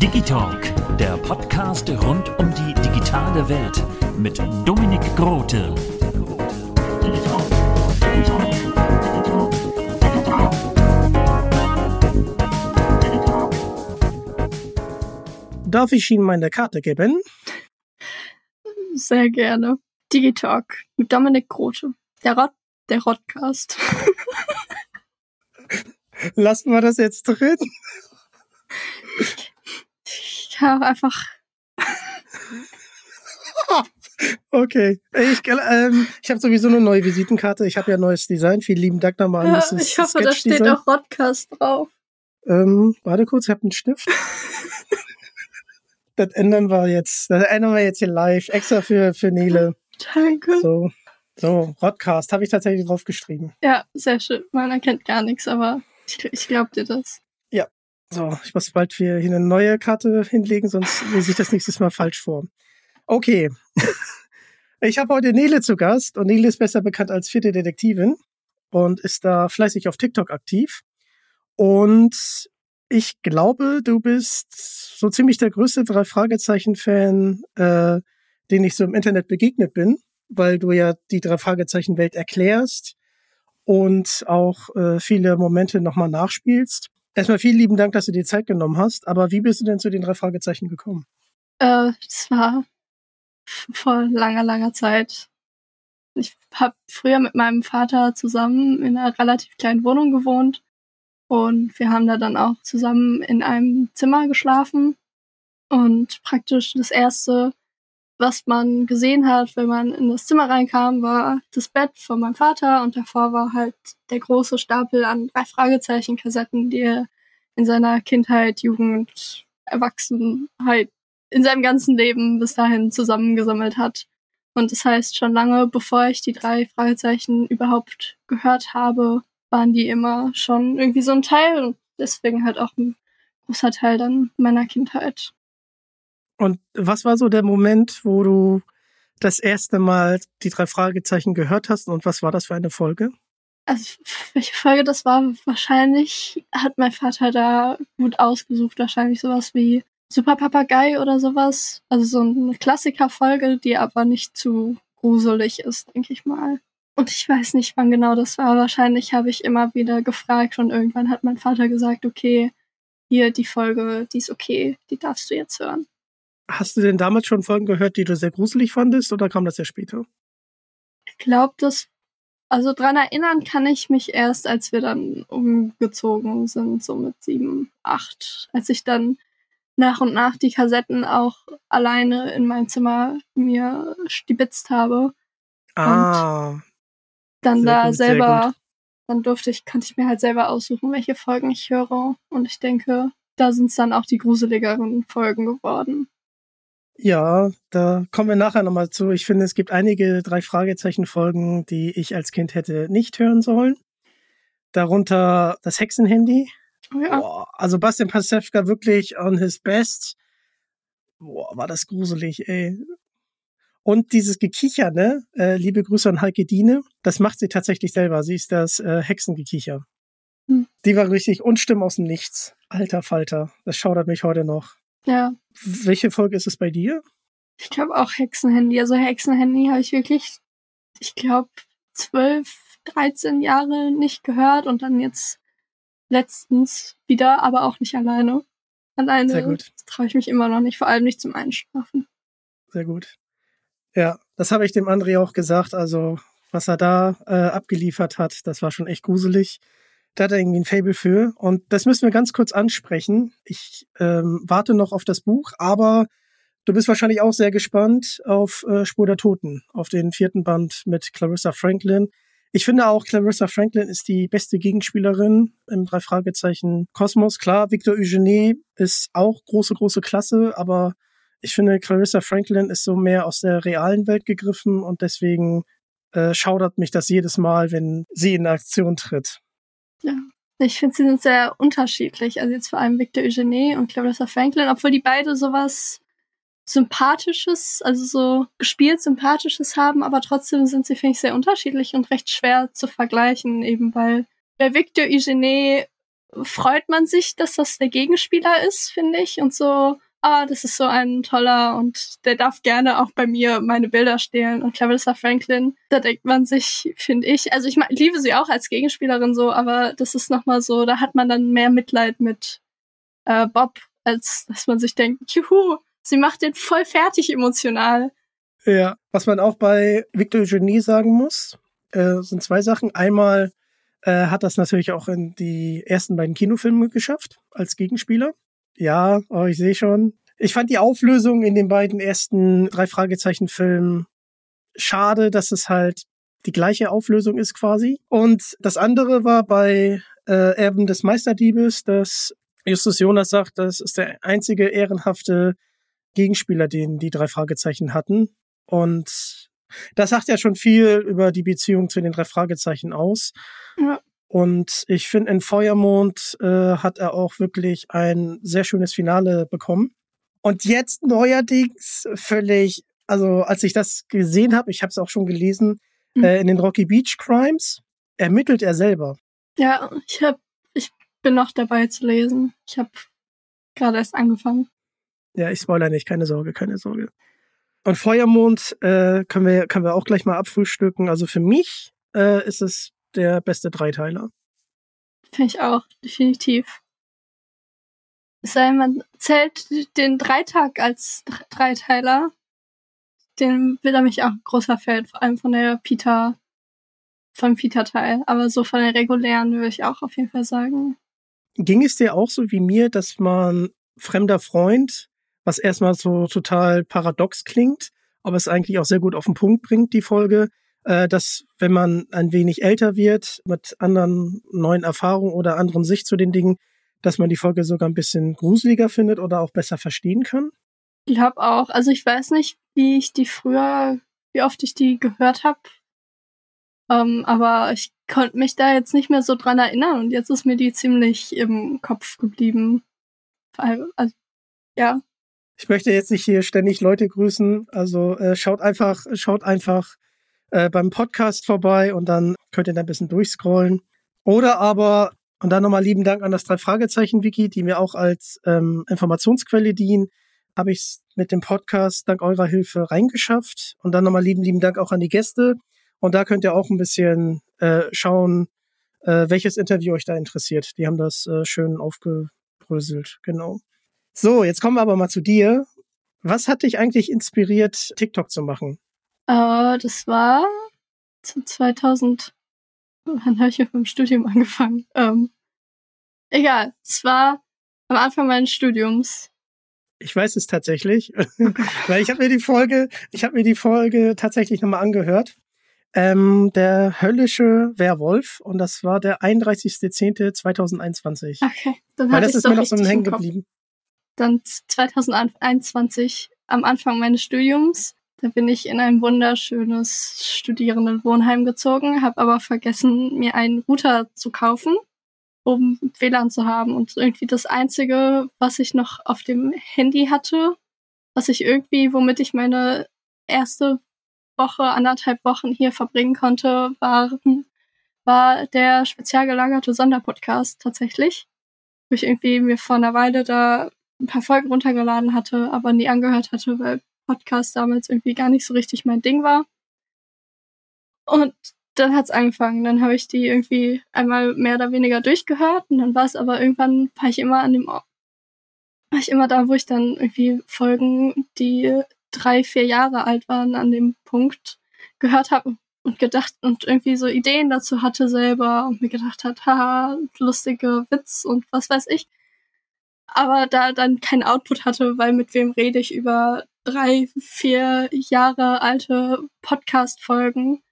Digitalk, der Podcast rund um die digitale Welt mit Dominik Grote. Darf ich Ihnen meine Karte geben? Sehr gerne. Digitalk mit Dominik Grote. Der Rott, der Rottcast. Lassen wir das jetzt drin? Ich habe einfach. Okay. Ich, ähm, ich habe sowieso eine neue Visitenkarte. Ich habe ja neues Design. Vielen lieben Dank nochmal an Ja, ich hoffe, da steht auch Rottcast drauf. Ähm, warte kurz, ich habe einen Stift. das ändern wir jetzt. Das ändern wir jetzt hier live. Extra für, für Nele. Danke. So. So, Rodcast habe ich tatsächlich draufgeschrieben. Ja, sehr schön. Man erkennt gar nichts, aber ich, ich glaub dir das. So, ich muss bald hier hier eine neue Karte hinlegen, sonst lese ich das nächstes Mal falsch vor. Okay. Ich habe heute Nele zu Gast und Nele ist besser bekannt als vierte Detektivin und ist da fleißig auf TikTok aktiv. Und ich glaube, du bist so ziemlich der größte drei Fragezeichen-Fan, äh, den ich so im Internet begegnet bin, weil du ja die drei Fragezeichen-Welt erklärst und auch äh, viele Momente nochmal nachspielst. Erstmal vielen lieben Dank, dass du dir Zeit genommen hast. Aber wie bist du denn zu den drei Fragezeichen gekommen? Äh, das war vor langer, langer Zeit. Ich habe früher mit meinem Vater zusammen in einer relativ kleinen Wohnung gewohnt und wir haben da dann auch zusammen in einem Zimmer geschlafen und praktisch das erste, was man gesehen hat, wenn man in das Zimmer reinkam, war das Bett von meinem Vater und davor war halt der große Stapel an drei Fragezeichen-Kassetten, die er in seiner Kindheit, Jugend, Erwachsenheit in seinem ganzen Leben bis dahin zusammengesammelt hat. Und das heißt, schon lange bevor ich die drei Fragezeichen überhaupt gehört habe, waren die immer schon irgendwie so ein Teil und deswegen halt auch ein großer Teil dann meiner Kindheit. Und was war so der Moment, wo du das erste Mal die drei Fragezeichen gehört hast und was war das für eine Folge? Also welche Folge das war, wahrscheinlich hat mein Vater da gut ausgesucht, wahrscheinlich sowas wie Super Papagei oder sowas. Also so eine Klassikerfolge, die aber nicht zu gruselig ist, denke ich mal. Und ich weiß nicht, wann genau das war. Wahrscheinlich habe ich immer wieder gefragt und irgendwann hat mein Vater gesagt, okay, hier die Folge, die ist okay, die darfst du jetzt hören. Hast du denn damals schon Folgen gehört, die du sehr gruselig fandest oder kam das ja später? Ich glaube, das, also dran erinnern kann ich mich erst, als wir dann umgezogen sind, so mit sieben, acht, als ich dann nach und nach die Kassetten auch alleine in mein Zimmer mir stibitzt habe. Ah, Dann Sehr da gut, selber, dann durfte ich, konnte ich mir halt selber aussuchen, welche Folgen ich höre. Und ich denke, da sind es dann auch die gruseligeren Folgen geworden. Ja, da kommen wir nachher nochmal zu. Ich finde, es gibt einige drei Fragezeichen-Folgen, die ich als Kind hätte nicht hören sollen. Darunter das Hexenhandy. Oh ja, Boah, also Bastian Pasewka wirklich on his best. Boah, war das gruselig, ey. Und dieses Gekicher, ne? Äh, liebe Grüße an Heike Diene. Das macht sie tatsächlich selber. Sie ist das äh, Hexengekicher. Hm. Die war richtig unstimmen aus dem Nichts. Alter Falter. Das schaudert mich heute noch. ja. Welche Folge ist es bei dir? Ich glaube auch Hexenhandy. Also Hexenhandy habe ich wirklich, ich glaube, zwölf, 13 Jahre nicht gehört und dann jetzt letztens wieder, aber auch nicht alleine. Alleine traue ich mich immer noch nicht, vor allem nicht zum Einschlafen. Sehr gut. Ja, das habe ich dem André auch gesagt. Also, was er da äh, abgeliefert hat, das war schon echt gruselig. Da hat er irgendwie ein Fable für. Und das müssen wir ganz kurz ansprechen. Ich ähm, warte noch auf das Buch, aber du bist wahrscheinlich auch sehr gespannt auf äh, Spur der Toten, auf den vierten Band mit Clarissa Franklin. Ich finde auch, Clarissa Franklin ist die beste Gegenspielerin im drei Fragezeichen Kosmos. Klar, Victor Eugenie ist auch große, große Klasse, aber ich finde, Clarissa Franklin ist so mehr aus der realen Welt gegriffen und deswegen äh, schaudert mich das jedes Mal, wenn sie in Aktion tritt. Ja, ich finde, sie sind sehr unterschiedlich. Also jetzt vor allem Victor Eugenie und Clarissa Franklin, obwohl die beide sowas Sympathisches, also so gespielt Sympathisches haben, aber trotzdem sind sie, finde ich, sehr unterschiedlich und recht schwer zu vergleichen, eben weil bei Victor Eugenie freut man sich, dass das der Gegenspieler ist, finde ich, und so, ah, das ist so ein toller und der darf gerne auch bei mir meine Bilder stehlen. Und Clarissa Franklin, da denkt man sich, finde ich, also ich liebe sie auch als Gegenspielerin so, aber das ist nochmal so, da hat man dann mehr Mitleid mit äh, Bob, als dass man sich denkt, juhu, Sie macht den voll fertig emotional. Ja, was man auch bei Victor Eugenie sagen muss, äh, sind zwei Sachen. Einmal äh, hat das natürlich auch in die ersten beiden Kinofilme geschafft als Gegenspieler. Ja, aber ich sehe schon. Ich fand die Auflösung in den beiden ersten drei Fragezeichen-Filmen schade, dass es halt die gleiche Auflösung ist quasi. Und das andere war bei äh, Erben des Meisterdiebes, dass Justus Jonas sagt, das ist der einzige ehrenhafte Gegenspieler, den die drei Fragezeichen hatten. Und das sagt ja schon viel über die Beziehung zu den drei Fragezeichen aus. Ja. Und ich finde, in Feuermond äh, hat er auch wirklich ein sehr schönes Finale bekommen. Und jetzt neuerdings völlig, also als ich das gesehen habe, ich habe es auch schon gelesen, mhm. äh, in den Rocky Beach Crimes ermittelt er selber. Ja, ich hab, ich bin noch dabei zu lesen. Ich habe gerade erst angefangen. Ja, ich spoiler nicht, keine Sorge, keine Sorge. Und Feuermond äh, können wir können wir auch gleich mal abfrühstücken. Also für mich äh, ist es der beste Dreiteiler. Finde ich auch, definitiv. Sei man zählt den Dreitag als Dreiteiler. Den will er mich auch großer Fan, vor allem von der Peter, vom Peter-Teil. Aber so von den regulären würde ich auch auf jeden Fall sagen. Ging es dir auch so wie mir, dass man fremder Freund was erstmal so total paradox klingt, aber es eigentlich auch sehr gut auf den Punkt bringt, die Folge, dass wenn man ein wenig älter wird, mit anderen neuen Erfahrungen oder anderen Sicht zu den Dingen, dass man die Folge sogar ein bisschen gruseliger findet oder auch besser verstehen kann? Ich glaube auch. Also ich weiß nicht, wie ich die früher, wie oft ich die gehört habe. Ähm, aber ich konnte mich da jetzt nicht mehr so dran erinnern und jetzt ist mir die ziemlich im Kopf geblieben. Also, ja, ich möchte jetzt nicht hier ständig Leute grüßen. Also äh, schaut einfach, schaut einfach äh, beim Podcast vorbei und dann könnt ihr da ein bisschen durchscrollen. Oder aber, und dann nochmal lieben Dank an das Drei-Fragezeichen-Wiki, die mir auch als ähm, Informationsquelle dienen, habe ich es mit dem Podcast dank eurer Hilfe reingeschafft. Und dann nochmal lieben, lieben Dank auch an die Gäste. Und da könnt ihr auch ein bisschen äh, schauen, äh, welches Interview euch da interessiert. Die haben das äh, schön aufgebröselt, genau. So, jetzt kommen wir aber mal zu dir. Was hat dich eigentlich inspiriert, TikTok zu machen? Uh, das war 2000. Wann habe ich mit dem Studium angefangen? Ähm, egal, es war am Anfang meines Studiums. Ich weiß es tatsächlich, weil ich habe mir die Folge, ich habe mir die Folge tatsächlich nochmal angehört. Ähm, der höllische Werwolf und das war der 31.10.2021. Okay, dann weil das ist mir noch so hängen geblieben dann 2021 am Anfang meines Studiums. Da bin ich in ein wunderschönes Studierendenwohnheim gezogen, habe aber vergessen, mir einen Router zu kaufen, um WLAN zu haben. Und irgendwie das Einzige, was ich noch auf dem Handy hatte, was ich irgendwie, womit ich meine erste Woche, anderthalb Wochen hier verbringen konnte, waren, war der spezial gelagerte Sonderpodcast tatsächlich. Wo ich irgendwie mir vor einer Weile da ein paar Folgen runtergeladen hatte, aber nie angehört hatte, weil Podcast damals irgendwie gar nicht so richtig mein Ding war. Und dann hat's angefangen. Dann habe ich die irgendwie einmal mehr oder weniger durchgehört und dann war es aber irgendwann, war ich immer an dem war ich immer da, wo ich dann irgendwie Folgen, die drei, vier Jahre alt waren, an dem Punkt gehört habe und gedacht und irgendwie so Ideen dazu hatte selber und mir gedacht hat, haha, lustige Witz und was weiß ich. Aber da dann kein Output hatte, weil mit wem rede ich über drei, vier Jahre alte Podcast-Folgen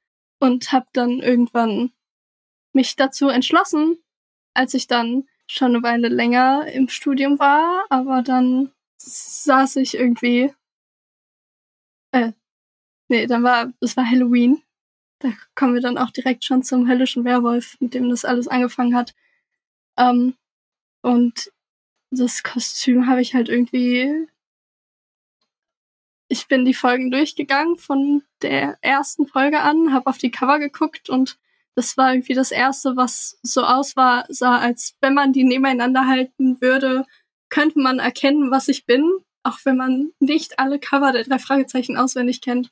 und habe dann irgendwann mich dazu entschlossen, als ich dann schon eine Weile länger im Studium war, aber dann saß ich irgendwie, äh, nee, dann war, es war Halloween. Da kommen wir dann auch direkt schon zum höllischen Werwolf, mit dem das alles angefangen hat. Ähm, und das Kostüm habe ich halt irgendwie ich bin die Folgen durchgegangen von der ersten Folge an, habe auf die Cover geguckt und das war irgendwie das erste, was so aus war, sah, als wenn man die nebeneinander halten würde, könnte man erkennen, was ich bin, auch wenn man nicht alle Cover der drei Fragezeichen auswendig kennt.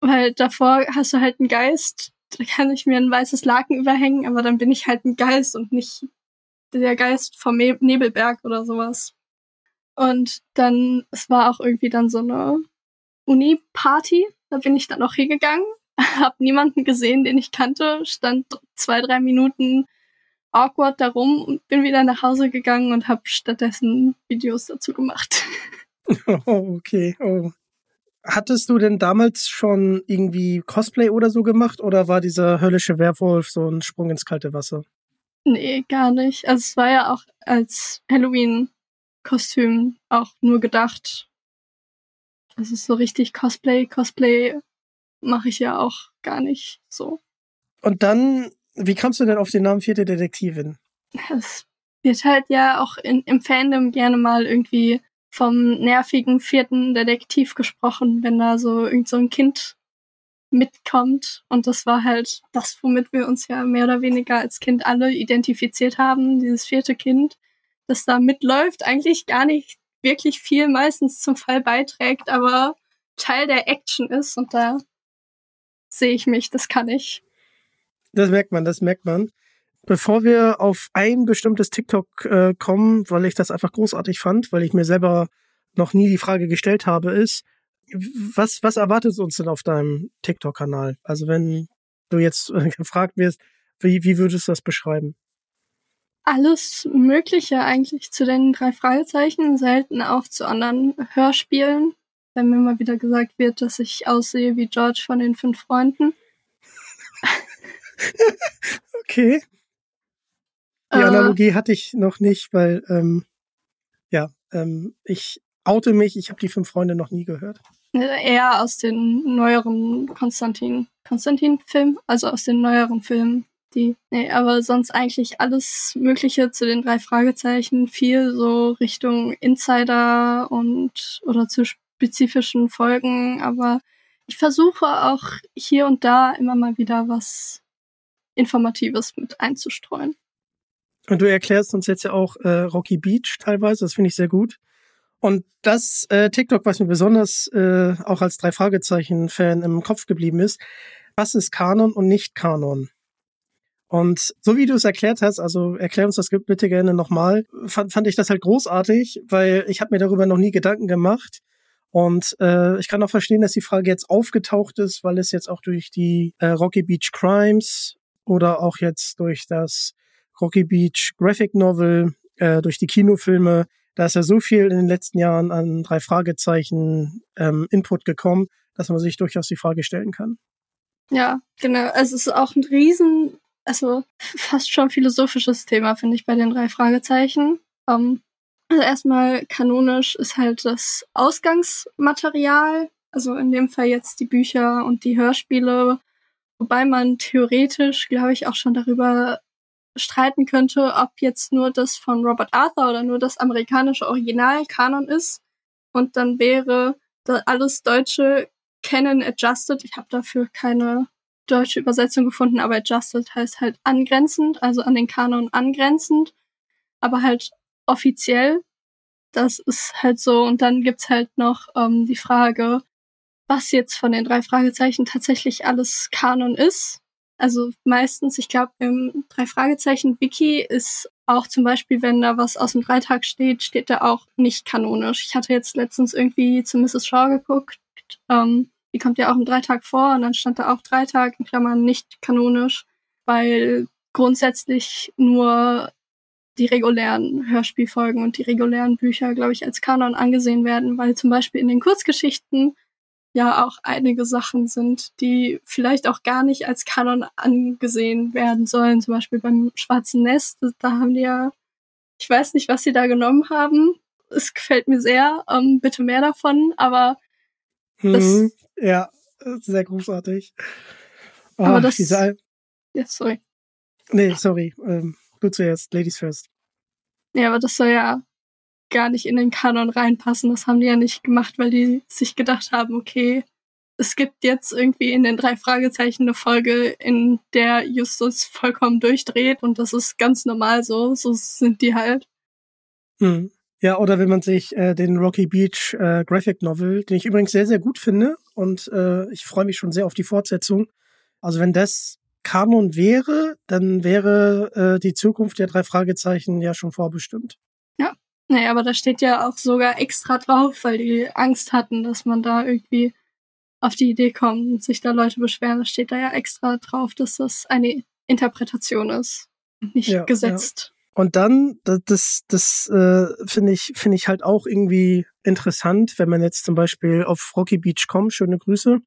Weil davor hast du halt einen Geist, da kann ich mir ein weißes Laken überhängen, aber dann bin ich halt ein Geist und nicht der Geist vom Nebelberg oder sowas. Und dann, es war auch irgendwie dann so eine Uni-Party. Da bin ich dann auch hingegangen, habe niemanden gesehen, den ich kannte, stand zwei, drei Minuten awkward darum und bin wieder nach Hause gegangen und habe stattdessen Videos dazu gemacht. Oh, okay. Oh. Hattest du denn damals schon irgendwie Cosplay oder so gemacht oder war dieser höllische Werwolf so ein Sprung ins kalte Wasser? Nee, gar nicht. Also es war ja auch als Halloween-Kostüm auch nur gedacht. Das ist so richtig Cosplay. Cosplay mache ich ja auch gar nicht so. Und dann, wie kamst du denn auf den Namen Vierte Detektivin? Es wird halt ja auch in, im Fandom gerne mal irgendwie vom nervigen vierten Detektiv gesprochen, wenn da so irgend so ein Kind mitkommt. Und das war halt das, womit wir uns ja mehr oder weniger als Kind alle identifiziert haben, dieses vierte Kind, das da mitläuft, eigentlich gar nicht wirklich viel meistens zum Fall beiträgt, aber Teil der Action ist und da sehe ich mich, das kann ich. Das merkt man, das merkt man. Bevor wir auf ein bestimmtes TikTok äh, kommen, weil ich das einfach großartig fand, weil ich mir selber noch nie die Frage gestellt habe, ist, was, was erwartet uns denn auf deinem TikTok-Kanal? Also wenn du jetzt äh, gefragt wirst, wie, wie würdest du das beschreiben? Alles Mögliche eigentlich zu den drei Fragezeichen, selten auch zu anderen Hörspielen. Wenn mir mal wieder gesagt wird, dass ich aussehe wie George von den fünf Freunden. okay. Die äh, Analogie hatte ich noch nicht, weil ähm, ja, ähm, ich oute mich, ich habe die fünf Freunde noch nie gehört. Eher aus den neueren Konstantin Konstantin Film, also aus den neueren Filmen die. Nee, aber sonst eigentlich alles Mögliche zu den drei Fragezeichen, viel so Richtung Insider und oder zu spezifischen Folgen, aber ich versuche auch hier und da immer mal wieder was Informatives mit einzustreuen. Und du erklärst uns jetzt ja auch äh, Rocky Beach teilweise, das finde ich sehr gut. Und das äh, TikTok, was mir besonders äh, auch als drei Fragezeichen-Fan im Kopf geblieben ist, was ist Kanon und nicht Kanon? Und so wie du es erklärt hast, also erklär uns das bitte gerne nochmal, fand, fand ich das halt großartig, weil ich habe mir darüber noch nie Gedanken gemacht. Und äh, ich kann auch verstehen, dass die Frage jetzt aufgetaucht ist, weil es jetzt auch durch die äh, Rocky Beach Crimes oder auch jetzt durch das Rocky Beach Graphic Novel, äh, durch die Kinofilme, da ist ja so viel in den letzten Jahren an drei Fragezeichen ähm, Input gekommen, dass man sich durchaus die Frage stellen kann. Ja, genau. Es ist auch ein riesen also fast schon philosophisches Thema, finde ich, bei den drei Fragezeichen. Um, also erstmal kanonisch ist halt das Ausgangsmaterial, also in dem Fall jetzt die Bücher und die Hörspiele, wobei man theoretisch, glaube ich, auch schon darüber streiten könnte, ob jetzt nur das von Robert Arthur oder nur das amerikanische Original Kanon ist. Und dann wäre alles deutsche Canon adjusted. Ich habe dafür keine deutsche Übersetzung gefunden, aber adjusted heißt halt angrenzend, also an den Kanon angrenzend, aber halt offiziell. Das ist halt so. Und dann gibt's halt noch ähm, die Frage, was jetzt von den drei Fragezeichen tatsächlich alles Kanon ist. Also meistens, ich glaube, im Drei-Fragezeichen-Wiki ist auch zum Beispiel, wenn da was aus dem Dreitag steht, steht da auch nicht kanonisch. Ich hatte jetzt letztens irgendwie zu Mrs. Shaw geguckt. Ähm, die kommt ja auch im Dreitag vor und dann stand da auch Dreitag in Klammern nicht kanonisch, weil grundsätzlich nur die regulären Hörspielfolgen und die regulären Bücher, glaube ich, als Kanon angesehen werden, weil zum Beispiel in den Kurzgeschichten ja auch einige Sachen sind, die vielleicht auch gar nicht als Kanon angesehen werden sollen. Zum Beispiel beim Schwarzen Nest, da haben die ja, ich weiß nicht, was sie da genommen haben. Es gefällt mir sehr, ähm, bitte mehr davon, aber das, Mhm. Ja, sehr großartig. Oh, Aber das- diese Al ja, sorry. nee, sorry. Ähm, du zuerst, Ladies first. Ja, aber das soll ja gar nicht in den Kanon reinpassen. Das haben die ja nicht gemacht, weil die sich gedacht haben, okay, es gibt jetzt irgendwie in den drei Fragezeichen eine Folge, in der Justus vollkommen durchdreht und das ist ganz normal so. So sind die halt. Hm. Ja, oder wenn man sich äh, den Rocky Beach äh, Graphic Novel, den ich übrigens sehr, sehr gut finde und äh, ich freue mich schon sehr auf die Fortsetzung. Also wenn das Kanon wäre, dann wäre äh, die Zukunft der drei Fragezeichen ja schon vorbestimmt. Naja, aber da steht ja auch sogar extra drauf, weil die Angst hatten, dass man da irgendwie auf die Idee kommt und sich da Leute beschweren. Da steht da ja extra drauf, dass das eine Interpretation ist nicht Ja, gesetzt. Und dann, das, das, äh, finde ich, finde ich halt auch irgendwie interessant, wenn man jetzt zum Beispiel auf Rocky Beach kommt, schöne Grüße,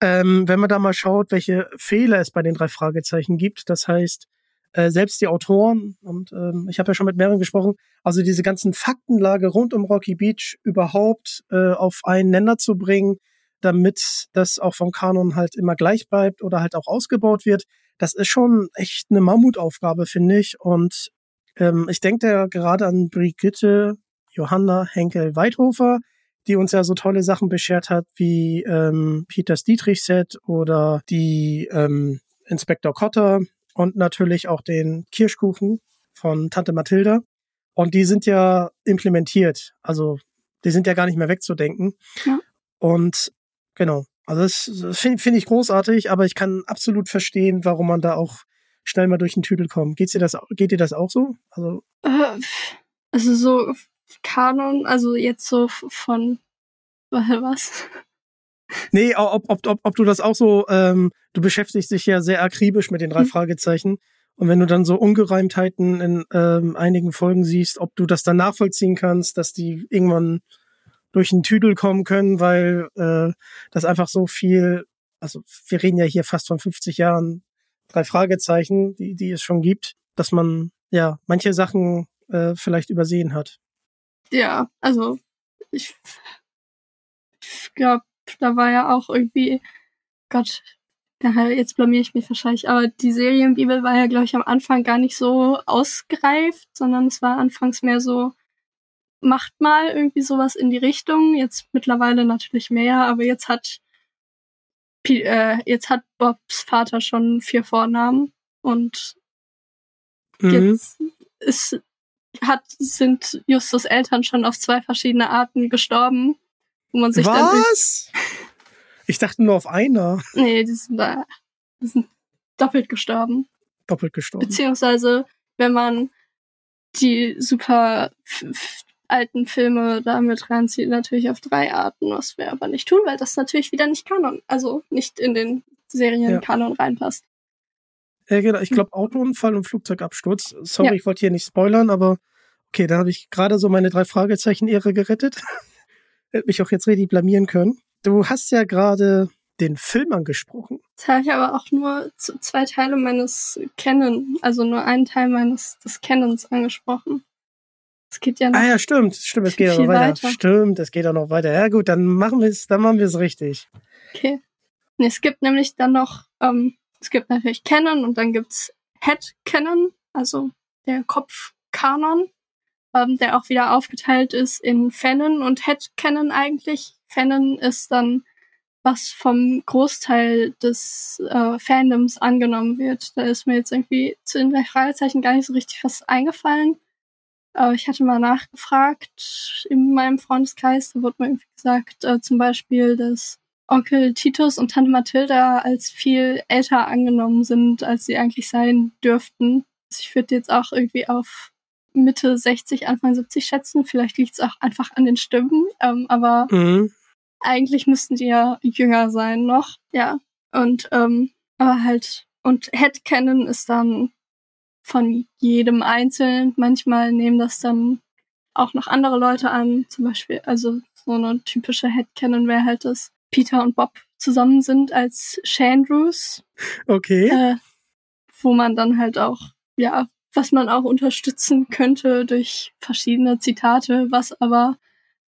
ähm, wenn man da mal schaut, welche Fehler es bei den drei Fragezeichen gibt. Das heißt, äh, selbst die Autoren, und ähm, ich habe ja schon mit mehreren gesprochen, also diese ganzen Faktenlage rund um Rocky Beach überhaupt äh, auf einen Nenner zu bringen, damit das auch vom Kanon halt immer gleich bleibt oder halt auch ausgebaut wird, das ist schon echt eine Mammutaufgabe, finde ich. Und ähm, ich denke da gerade an Brigitte Johanna Henkel-Weidhofer, die uns ja so tolle Sachen beschert hat, wie ähm, Peters Dietrich-Set oder die ähm, Inspektor Cotter und natürlich auch den Kirschkuchen von Tante Mathilda. Und die sind ja implementiert. Also die sind ja gar nicht mehr wegzudenken. Ja. Und genau, also das finde find ich großartig, aber ich kann absolut verstehen, warum man da auch schnell mal durch den Tüdel kommt. Geht's dir das, geht dir das auch so? Also, Äh, also so Kanon, also jetzt so von was? nee, ob, ob, ob, ob du das auch so, ähm, du beschäftigst dich ja sehr akribisch mit den drei Mhm. Fragezeichen. Und wenn du dann so Ungereimtheiten in ähm, einigen Folgen siehst, ob du das dann nachvollziehen kannst, dass die irgendwann durch den Tüdel kommen können, weil äh, das einfach so viel, also wir reden ja hier fast von 50 Jahren, drei Fragezeichen, die, die es schon gibt, dass man ja manche Sachen äh, vielleicht übersehen hat. Ja, also ich, ich glaube, da war ja auch irgendwie, Gott, jetzt blamier ich mich wahrscheinlich, aber die Serienbibel war ja, glaube ich, am Anfang gar nicht so ausgereift, sondern es war anfangs mehr so, macht mal irgendwie sowas in die Richtung. Jetzt mittlerweile natürlich mehr, aber jetzt hat äh, jetzt hat Bobs Vater schon vier Vornamen und Mhm. jetzt ist, hat, sind Justus Eltern schon auf zwei verschiedene Arten gestorben, wo man sich dann Was? Ich dachte nur auf einer nee, die sind da, die sind doppelt gestorben. doppelt gestorben. Beziehungsweise, wenn man die super alten Filme da mit reinzieht, natürlich auf drei Arten, was wir aber nicht tun, weil das natürlich wieder nicht Kanon, also nicht in den Serien Ja. Kanon reinpasst. Ja, genau. Ich glaube Autounfall und Flugzeugabsturz. Sorry, Ja. ich wollte hier nicht spoilern, aber okay, da habe ich gerade so meine drei Fragezeichen-Ehre gerettet. Hätte mich auch jetzt richtig blamieren können. Du hast ja gerade den Film angesprochen. Jetzt habe ich aber auch nur zwei Teile meines Canon, also nur einen Teil meines des Canons angesprochen. Es geht ja noch. Ah ja, stimmt, stimmt, es geht ja noch weiter. weiter. Stimmt, es geht auch noch weiter. Ja gut, dann machen wir es, dann machen wir es richtig. Okay. Nee, es gibt nämlich dann noch, ähm, es gibt natürlich Canon und dann gibt's Head Canon, also der Kopf-Kanon, ähm, der auch wieder aufgeteilt ist in Fanon und Head Canon eigentlich. Fanon ist dann, was vom Großteil des äh, Fandoms angenommen wird. Da ist mir jetzt irgendwie zu den drei Fragezeichen gar nicht so richtig was eingefallen. Aber ich hatte mal nachgefragt in meinem Freundeskreis, da wurde mir irgendwie gesagt, äh, zum Beispiel, dass Onkel Titus und Tante Mathilda als viel älter angenommen sind, als sie eigentlich sein dürften. Also ich würde jetzt auch irgendwie auf Mitte 60, Anfang 70 schätzen. Vielleicht liegt es auch einfach an den Stimmen, ähm, aber mhm. eigentlich müssten die ja jünger sein noch. Ja, und ähm, aber halt und Headcanon ist dann von jedem einzeln. Manchmal nehmen das dann auch noch andere Leute an. Zum Beispiel, also so eine typische Headcanon wäre halt, dass Peter und Bob zusammen sind als Chandrews. Okay. Äh, wo man dann halt auch, ja, was man auch unterstützen könnte durch verschiedene Zitate, was aber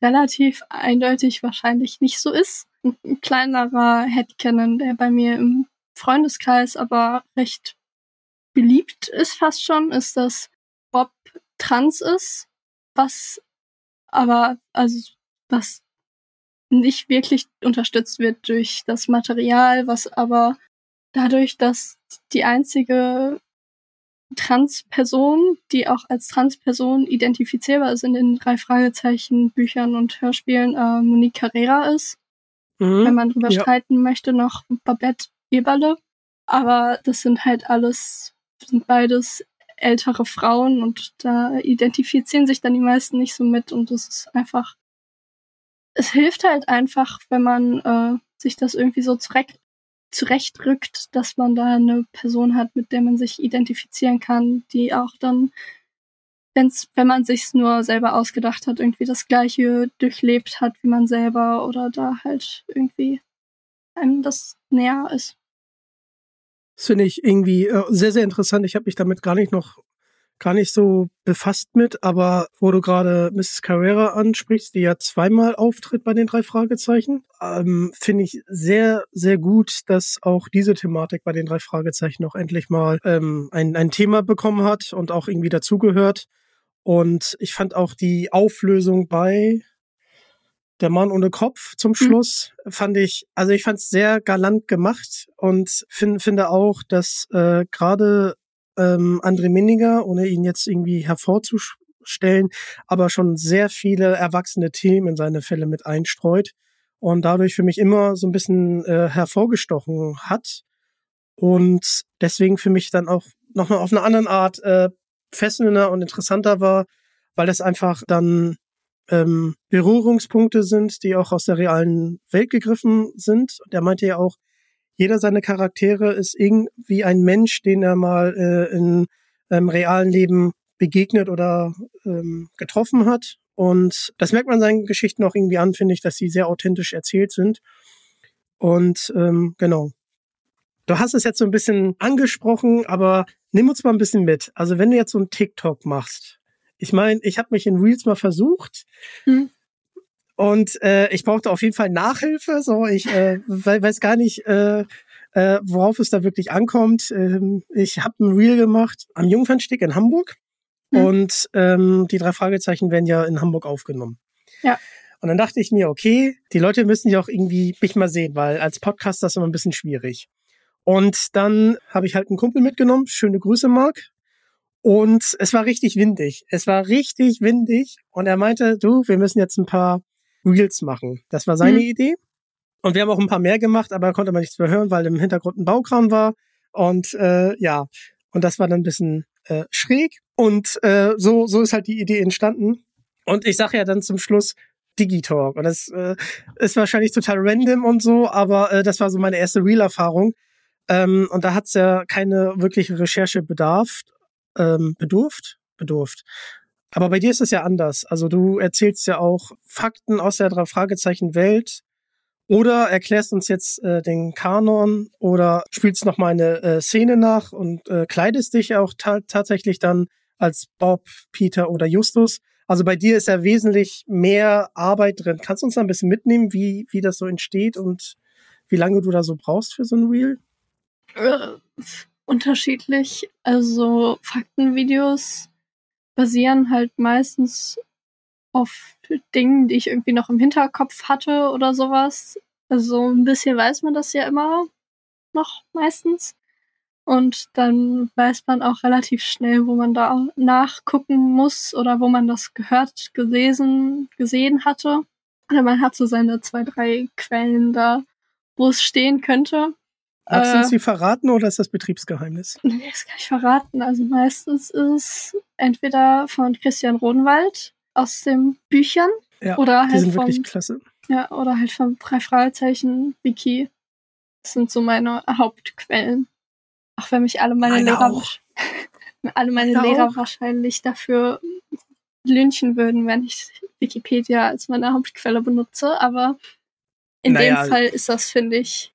relativ eindeutig wahrscheinlich nicht so ist. Ein kleinerer Headcanon, der bei mir im Freundeskreis aber recht beliebt ist fast schon, ist, dass Bob trans ist, was aber, also, was nicht wirklich unterstützt wird durch das Material, was aber dadurch, dass die einzige Transperson, die auch als Transperson identifizierbar ist in den drei Fragezeichen Büchern und Hörspielen, äh, Monique Carrera ist. Mhm, Wenn man drüber ja. streiten möchte, noch Babette Eberle. Aber das sind halt alles, sind beides ältere Frauen und da identifizieren sich dann die meisten nicht so mit und das ist einfach, es hilft halt einfach, wenn man äh, sich das irgendwie so zurecht, zurechtrückt, dass man da eine Person hat, mit der man sich identifizieren kann, die auch dann, wenn's, wenn man sich's nur selber ausgedacht hat, irgendwie das Gleiche durchlebt hat wie man selber oder da halt irgendwie einem das näher ist. Das finde ich irgendwie äh, sehr, sehr interessant. Ich habe mich damit gar nicht noch gar nicht so befasst mit, aber wo du gerade Mrs. Carrera ansprichst, die ja zweimal auftritt bei den drei Fragezeichen, ähm, finde ich sehr, sehr gut, dass auch diese Thematik bei den drei Fragezeichen auch endlich mal ähm, ein, ein Thema bekommen hat und auch irgendwie dazugehört. Und ich fand auch die Auflösung bei der Mann ohne Kopf zum mhm. Schluss mhm. fand ich, also ich fand es sehr galant gemacht und find, finde auch, dass äh, gerade ähm, André Minninger, ohne ihn jetzt irgendwie hervorzustellen, aber schon sehr viele erwachsene Themen in seine Fälle mit einstreut und dadurch für mich immer so ein bisschen äh, hervorgestochen hat und deswegen für mich dann auch nochmal auf eine andere Art äh, fesselnder und interessanter war, weil das einfach dann ähm, Berührungspunkte sind, die auch aus der realen Welt gegriffen sind. Der meinte ja auch, jeder seiner Charaktere ist irgendwie ein Mensch, den er mal äh, in ähm, realen Leben begegnet oder ähm, getroffen hat. Und das merkt man seinen Geschichten auch irgendwie an, finde ich, dass sie sehr authentisch erzählt sind. Und ähm, genau. Du hast es jetzt so ein bisschen angesprochen, aber nimm uns mal ein bisschen mit. Also wenn du jetzt so ein TikTok machst, ich meine, ich habe mich in Reels mal versucht. Hm. Und äh, ich brauchte auf jeden Fall Nachhilfe. So, ich äh, weiß gar nicht, äh, äh, worauf es da wirklich ankommt. Ähm, ich habe ein Reel gemacht am Jungfernstieg in Hamburg. Mhm. Und ähm, die drei Fragezeichen werden ja in Hamburg aufgenommen. Ja. Und dann dachte ich mir, okay, die Leute müssen ja auch irgendwie mich mal sehen, weil als Podcast das ist immer ein bisschen schwierig. Und dann habe ich halt einen Kumpel mitgenommen. Schöne Grüße, Marc. Und es war richtig windig. Es war richtig windig. Und er meinte, du, wir müssen jetzt ein paar Reels machen. Das war seine mhm. Idee. Und wir haben auch ein paar mehr gemacht, aber konnte man nichts mehr hören, weil im Hintergrund ein Baukran war. Und äh, ja, und das war dann ein bisschen äh, schräg. Und äh, so, so ist halt die Idee entstanden. Und ich sage ja dann zum Schluss Digitalk. Und das äh, ist wahrscheinlich total random und so, aber äh, das war so meine erste Real-Erfahrung. Ähm, und da hat's ja keine wirkliche Recherche bedarf, ähm, bedurft, bedurft. Aber bei dir ist es ja anders. Also du erzählst ja auch Fakten aus der drei Fragezeichen Welt oder erklärst uns jetzt äh, den Kanon oder spielst noch mal eine äh, Szene nach und äh, kleidest dich auch ta tatsächlich dann als Bob, Peter oder Justus. Also bei dir ist ja wesentlich mehr Arbeit drin. Kannst du uns da ein bisschen mitnehmen, wie, wie das so entsteht und wie lange du da so brauchst für so ein Reel? Unterschiedlich. Also Faktenvideos basieren halt meistens auf Dingen, die ich irgendwie noch im Hinterkopf hatte oder sowas. Also ein bisschen weiß man das ja immer noch meistens. Und dann weiß man auch relativ schnell, wo man da nachgucken muss oder wo man das gehört, gelesen, gesehen hatte. Oder man hat so seine zwei, drei Quellen da. wo es stehen könnte. Magst du Äh, uns die verraten oder ist das Betriebsgeheimnis? Nee, das kann ich verraten. Also meistens ist entweder von Christian Rodenwald aus den Büchern Ja, oder die halt sind vom, wirklich klasse. ja, oder halt vom drei Fragezeichen Wiki. Das sind so meine Hauptquellen. Auch wenn mich alle meine Meine Lehrer auch. alle meine Meine Lehrer auch. wahrscheinlich dafür lynchen würden, wenn ich Wikipedia als meine Hauptquelle benutze, aber in Naja. dem Fall ist das, finde ich,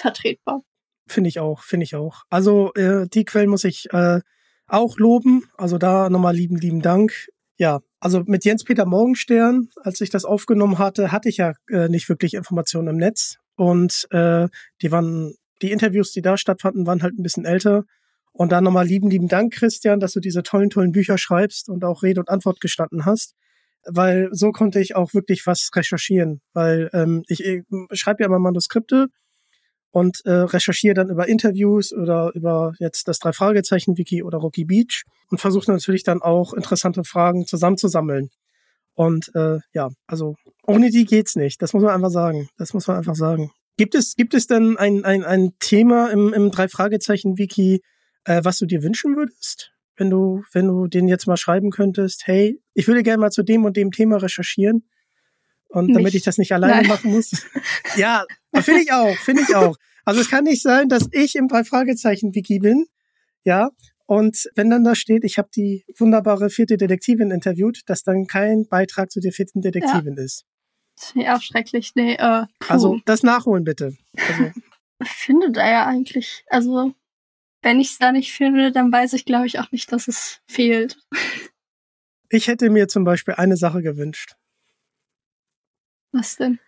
vertretbar. Finde ich auch, finde ich auch. Also äh, die Quellen muss ich äh, auch loben. Also da nochmal lieben, lieben Dank. Ja, also mit Jens-Peter Morgenstern, als ich das aufgenommen hatte, hatte ich ja äh, nicht wirklich Informationen im Netz. Und äh, die waren, die Interviews, die da stattfanden, waren halt ein bisschen älter. Und dann nochmal lieben, lieben Dank, Christian, dass du diese tollen, tollen Bücher schreibst und auch Rede und Antwort gestanden hast. Weil so konnte ich auch wirklich was recherchieren. Weil ähm, ich, ich schreibe ja immer Manuskripte und äh, recherchiere dann über Interviews oder über jetzt das drei Fragezeichen Wiki oder Rocky Beach und versuche natürlich dann auch interessante Fragen zusammenzusammeln. Und äh, ja, also ohne die geht's nicht. Das muss man einfach sagen. Das muss man einfach sagen. Gibt es gibt es denn ein ein, ein Thema im, im drei Fragezeichen Wiki, äh, was du dir wünschen würdest, wenn du wenn du den jetzt mal schreiben könntest? Hey, ich würde gerne mal zu dem und dem Thema recherchieren. Und damit Nicht. ich das nicht alleine Nein. machen muss. ja, finde ich auch, finde ich auch. Also es kann nicht sein, dass ich im drei Fragezeichen Wiki bin, ja. Und wenn dann da steht, ich habe die wunderbare vierte Detektivin interviewt, dass dann kein Beitrag zu der vierten Detektivin ist. Finde ich auch schrecklich. Nee, äh, puh. Also das nachholen bitte. Also, ich finde da ja eigentlich, also wenn ich es da nicht finde, dann weiß ich, glaube ich, auch nicht, dass es fehlt. ich hätte mir zum Beispiel eine Sache gewünscht. Was denn?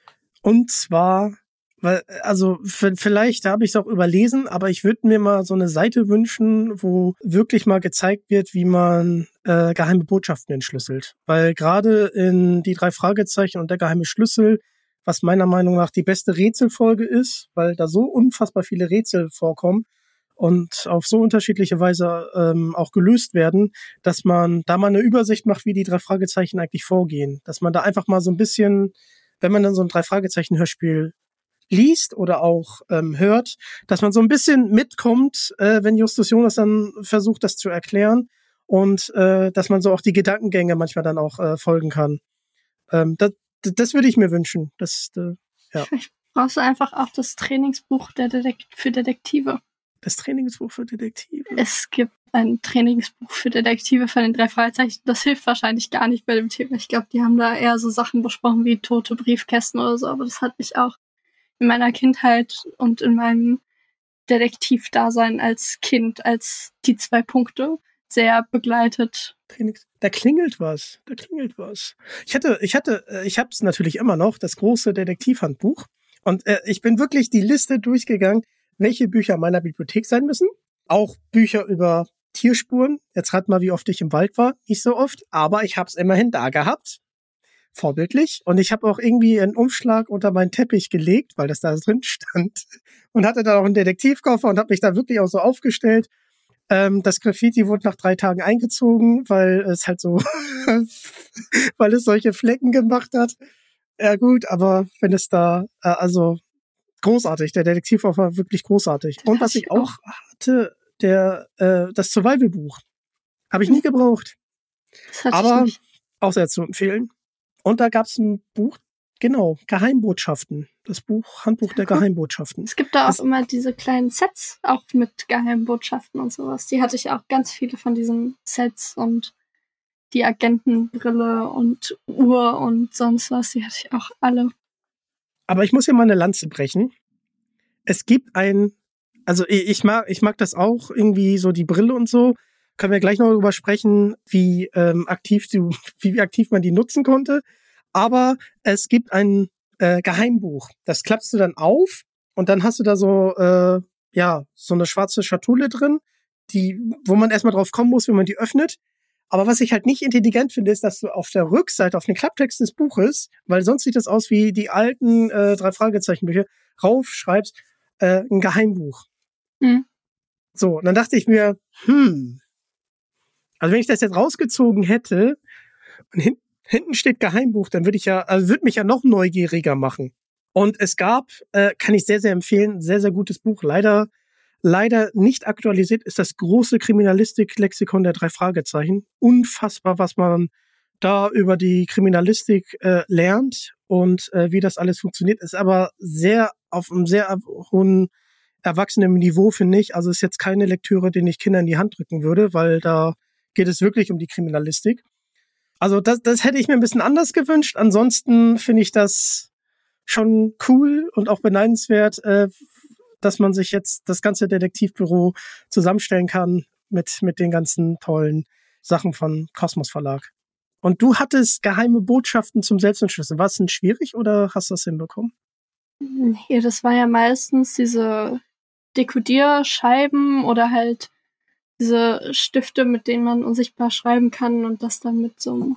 Und zwar, weil, also vielleicht habe ich es auch überlesen, aber ich würde mir mal so eine Seite wünschen, wo wirklich mal gezeigt wird, wie man äh, geheime Botschaften entschlüsselt. Weil gerade in die drei Fragezeichen und der geheime Schlüssel, was meiner Meinung nach die beste Rätselfolge ist, weil da so unfassbar viele Rätsel vorkommen und auf so unterschiedliche Weise ähm, auch gelöst werden, dass man da mal eine Übersicht macht, wie die drei Fragezeichen eigentlich vorgehen. Dass man da einfach mal so ein bisschen wenn man dann so ein Drei-Fragezeichen-Hörspiel liest oder auch ähm, hört, dass man so ein bisschen mitkommt, äh, wenn Justus Jonas dann versucht, das zu erklären und äh, dass man so auch die Gedankengänge manchmal dann auch äh, folgen kann. Ähm, das, das würde ich mir wünschen. Das, äh, Brauchst du einfach auch das Trainingsbuch der Detek für Detektive. das Trainingsbuch für Detektive. Es gibt ein Trainingsbuch für Detektive von den drei Fragezeichen. Das hilft wahrscheinlich gar nicht bei dem Thema. Ich glaube, die haben da eher so Sachen besprochen wie tote Briefkästen oder so, aber das hat mich auch in meiner Kindheit und in meinem Detektivdasein als Kind, als die zwei Punkte sehr begleitet. Da klingelt was. Da klingelt was. Ich hatte, ich hatte, äh, ich habe es natürlich immer noch, das große Detektivhandbuch. Und äh, ich bin wirklich die Liste durchgegangen, welche Bücher meiner Bibliothek sein müssen. Auch Bücher über Tierspuren. Jetzt rat mal, wie oft ich im Wald war. Nicht so oft, aber ich habe es immerhin da gehabt. Vorbildlich. Und ich habe auch irgendwie einen Umschlag unter meinen Teppich gelegt, weil das da drin stand. Und hatte dann auch einen Detektivkoffer und habe mich da wirklich auch so aufgestellt. Ähm, das Graffiti wurde nach drei Tagen eingezogen, weil es halt so, weil es solche Flecken gemacht hat. Ja gut, aber wenn es da, äh, also großartig, der Detektivkoffer war wirklich großartig. Den Und was ich auch hatte, der äh, das Survival-Buch. Habe ich nie gebraucht. Das Aber-. Auch sehr zu empfehlen. Und da gab es ein Buch, genau, Geheimbotschaften. Das Buch Handbuch der. Geheimbotschaften. Es gibt da auch Das- immer diese kleinen Sets, auch mit Geheimbotschaften und sowas. Die hatte ich auch ganz viele von diesen Sets und die Agentenbrille und Uhr und sonst was, die hatte ich auch alle. Aber ich muss hier mal eine Lanze brechen. Es gibt ein, also ich mag, ich mag das auch irgendwie so die Brille und so. Können wir gleich noch darüber sprechen, wie ähm, aktiv du, wie aktiv man die nutzen konnte. Aber es gibt ein äh, Geheimbuch. Das klappst du dann auf und dann hast du da so äh, ja so eine schwarze Schatulle drin, die, wo man erstmal drauf kommen muss, wenn man die öffnet. Aber was ich halt nicht intelligent finde, ist, dass du auf der Rückseite, auf den Klapptext des Buches, weil sonst sieht das aus wie die alten äh, drei Fragezeichenbücher, raufschreibst äh, ein Geheimbuch. Hm. So, und dann dachte ich mir, hm, also wenn ich das jetzt rausgezogen hätte und hin, hinten steht Geheimbuch, dann würde ich ja, also würde mich ja noch neugieriger machen. Und es gab, äh, kann ich sehr, sehr empfehlen, sehr, sehr gutes Buch. Leider, leider nicht aktualisiert ist das große Kriminalistik-Lexikon der drei Fragezeichen. Unfassbar, was man da über die Kriminalistik äh, lernt und äh, wie das alles funktioniert, ist aber sehr auf einem sehr hohen erwachsenen Niveau, finde ich. Also ist jetzt keine Lektüre, den ich Kindern in die Hand drücken würde, weil da geht es wirklich um die Kriminalistik. Also das, das hätte ich mir ein bisschen anders gewünscht. Ansonsten finde ich das schon cool und auch beneidenswert, äh, dass man sich jetzt das ganze Detektivbüro zusammenstellen kann mit, mit den ganzen tollen Sachen von Kosmos Verlag. Und du hattest geheime Botschaften zum Selbstentschlüsseln. War es denn schwierig oder hast du das hinbekommen? Ja, das war ja meistens diese Dekodierscheiben oder halt diese Stifte, mit denen man unsichtbar schreiben kann und das dann mit so einem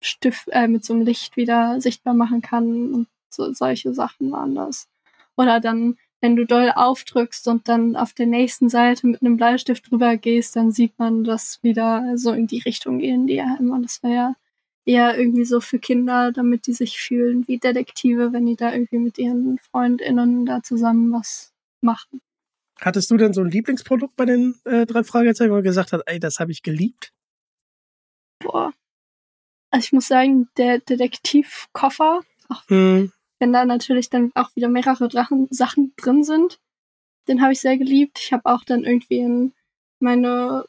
Stift, äh, mit so einem Licht wieder sichtbar machen kann und so, solche Sachen waren das. Oder dann, wenn du doll aufdrückst und dann auf der nächsten Seite mit einem Bleistift drüber gehst, dann sieht man das wieder so in die Richtung gehen, die ja immer, das war ja eher irgendwie so für Kinder, damit die sich fühlen wie Detektive, wenn die da irgendwie mit ihren FreundInnen da zusammen was machen. Hattest du denn so ein Lieblingsprodukt bei den äh, drei Fragezeichen, wo du gesagt hast, ey, das habe ich geliebt? Boah. Also ich muss sagen, der Detektivkoffer, auch hm. wenn da natürlich dann auch wieder mehrere Drachen Sachen drin sind, den habe ich sehr geliebt. Ich habe auch dann irgendwie in meine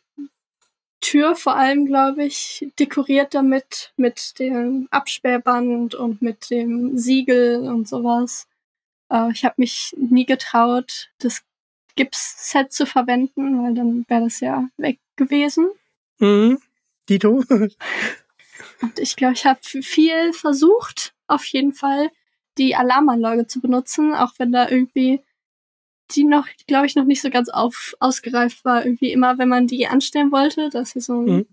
Tür vor allem, glaube ich, dekoriert damit, mit dem Absperrband und mit dem Siegel und sowas. Äh, ich habe mich nie getraut, das Gips-Set zu verwenden, weil dann wäre das ja weg gewesen. Mhm. Dito. und ich glaube, ich habe viel versucht, auf jeden Fall, die Alarmanlage zu benutzen, auch wenn da irgendwie die noch, glaube ich, noch nicht so ganz auf, ausgereift war. Irgendwie immer, wenn man die anstellen wollte, dass hier so ein mhm.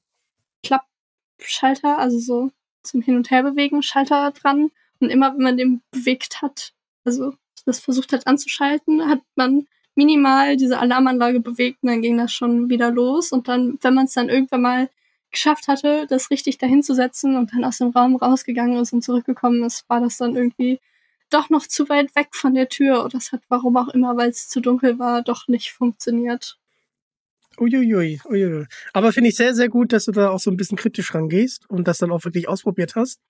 Klappschalter, also so zum Hin- und Herbewegen Schalter dran. Und immer, wenn man den bewegt hat, also das versucht hat anzuschalten, hat man minimal diese Alarmanlage bewegt und dann ging das schon wieder los. Und dann, wenn man es dann irgendwann mal geschafft hatte, das richtig dahin zu setzen und dann aus dem Raum rausgegangen ist und zurückgekommen ist, war das dann irgendwie doch noch zu weit weg von der Tür oder es hat, warum auch immer, weil es zu dunkel war, doch nicht funktioniert. Uiuiui, uiuiui. Aber finde ich sehr, sehr gut, dass du da auch so ein bisschen kritisch rangehst und das dann auch wirklich ausprobiert hast.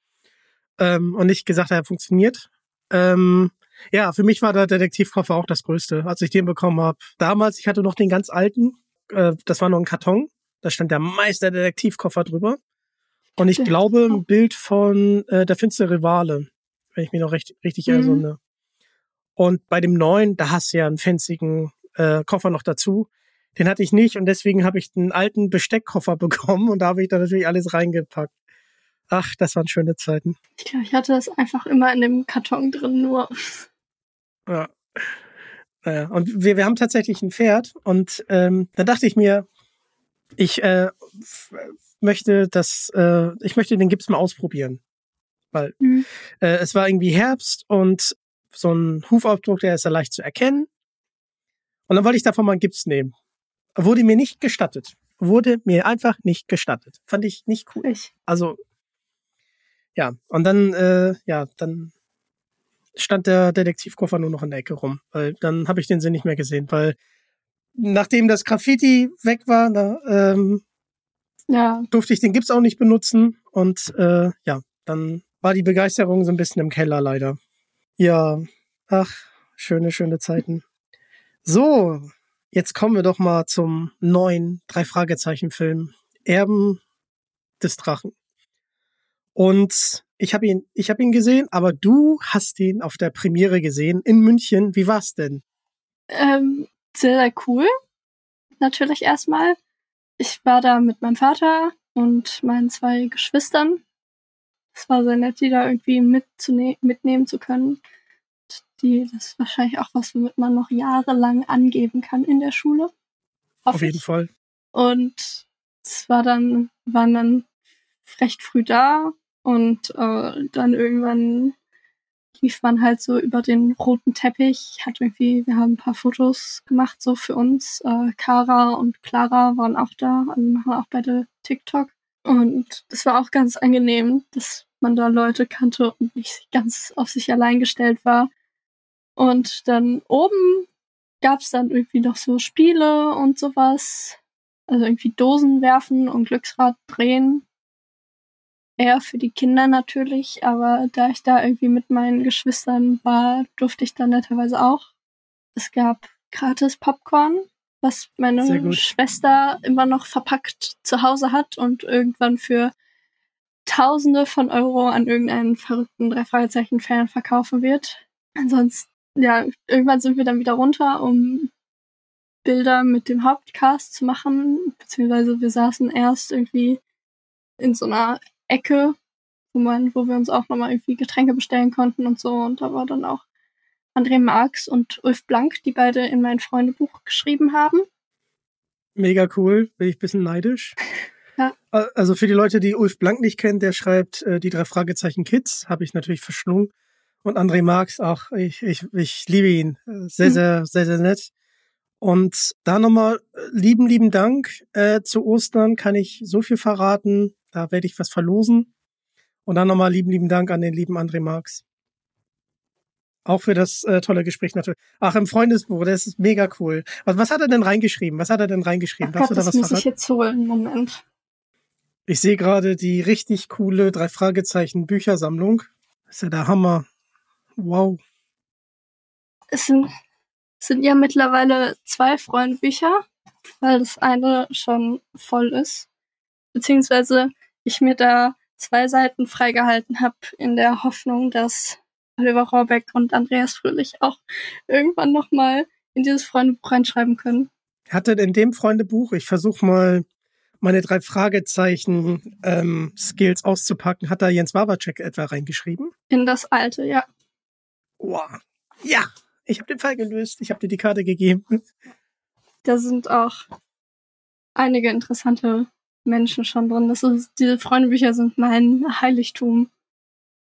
Ähm, und nicht gesagt, er funktioniert. Ähm, ja, für mich war der Detektivkoffer auch das Größte, als ich den bekommen habe. Damals, ich hatte noch den ganz alten, äh, das war noch ein Karton, da stand der Meister Detektivkoffer drüber. Und ich glaube, ein Bild von äh, der finstere Wale wenn ich mich noch recht, richtig mhm. erinnere. Und bei dem neuen, da hast du ja einen fanzigen äh, Koffer noch dazu. Den hatte ich nicht und deswegen habe ich einen alten Besteckkoffer bekommen und da habe ich da natürlich alles reingepackt. Ach, das waren schöne Zeiten. Ich glaube, ich hatte das einfach immer in dem Karton drin nur. Ja. Naja, und wir, wir haben tatsächlich ein Pferd und ähm, da dachte ich mir, ich äh, möchte das, äh, ich möchte den Gips mal ausprobieren weil mhm. äh, es war irgendwie Herbst und so ein Hufabdruck, der ist ja leicht zu erkennen. Und dann wollte ich davon mal einen Gips nehmen. Wurde mir nicht gestattet. Wurde mir einfach nicht gestattet. Fand ich nicht cool. Ich. Also, ja. Und dann, äh, ja, dann stand der Detektivkoffer nur noch in der Ecke rum. Weil dann habe ich den Sinn nicht mehr gesehen. Weil nachdem das Graffiti weg war, da, ähm, ja. durfte ich den Gips auch nicht benutzen. Und äh, ja, dann war die Begeisterung so ein bisschen im Keller leider. Ja, ach, schöne, schöne Zeiten. So, jetzt kommen wir doch mal zum neuen Drei-Fragezeichen-Film Erben des Drachen. Und ich habe ihn, ich habe ihn gesehen, aber du hast ihn auf der Premiere gesehen in München. Wie war's denn? Ähm, sehr, sehr cool. Natürlich erstmal. Ich war da mit meinem Vater und meinen zwei Geschwistern es war sehr nett, die da irgendwie mitnehmen zu können. Die, das ist wahrscheinlich auch was, womit man noch jahrelang angeben kann in der Schule. Auf jeden ich. Fall. Und es war dann, waren dann recht früh da und äh, dann irgendwann lief man halt so über den roten Teppich, hat irgendwie, wir haben ein paar Fotos gemacht so für uns. Äh, Kara und Clara waren auch da, also machen auch beide TikTok. Und das war auch ganz angenehm, dass man da Leute kannte und nicht ganz auf sich allein gestellt war. Und dann oben gab es dann irgendwie noch so Spiele und sowas. Also irgendwie Dosen werfen und Glücksrad drehen. Eher für die Kinder natürlich, aber da ich da irgendwie mit meinen Geschwistern war, durfte ich dann netterweise auch. Es gab gratis Popcorn, was meine Schwester immer noch verpackt zu Hause hat und irgendwann für Tausende von Euro an irgendeinen verrückten drei Fragezeichen Fan verkaufen wird. Ansonsten, ja, irgendwann sind wir dann wieder runter, um Bilder mit dem Hauptcast zu machen, beziehungsweise wir saßen erst irgendwie in so einer Ecke, wo man, wo wir uns auch nochmal irgendwie Getränke bestellen konnten und so. Und da war dann auch André Marx und Ulf Blank, die beide in mein Freundebuch geschrieben haben. Mega cool, bin ich ein bisschen neidisch. Ja. Also für die Leute, die Ulf Blank nicht kennen, der schreibt äh, die drei Fragezeichen Kids, habe ich natürlich verschlungen. Und André Marx, auch ich, ich, ich liebe ihn. Sehr, hm. sehr, sehr, sehr nett. Und da nochmal äh, lieben, lieben Dank. Äh, zu Ostern kann ich so viel verraten. Da werde ich was verlosen. Und dann nochmal lieben, lieben Dank an den lieben André Marx. Auch für das äh, tolle Gespräch natürlich. Ach, im Freundesbuch, das ist mega cool. Was, was hat er denn reingeschrieben? Was hat er denn reingeschrieben? Ach Gott, das muss verraten? ich jetzt holen. Moment. Ich sehe gerade die richtig coole drei Fragezeichen Büchersammlung. Das ist ja der Hammer. Wow. Es sind, sind ja mittlerweile zwei Freundebücher, weil das eine schon voll ist. Beziehungsweise ich mir da zwei Seiten freigehalten habe in der Hoffnung, dass Oliver Rohrbeck und Andreas Fröhlich auch irgendwann nochmal in dieses Freundebuch reinschreiben können. Hat er in dem Freundebuch, ich versuche mal meine drei Fragezeichen ähm, Skills auszupacken, hat da Jens Wawacek etwa reingeschrieben? In das alte, ja. Wow. Ja, ich habe den Fall gelöst. Ich habe dir die Karte gegeben. Da sind auch einige interessante Menschen schon drin. Das ist, diese Freundebücher sind mein Heiligtum.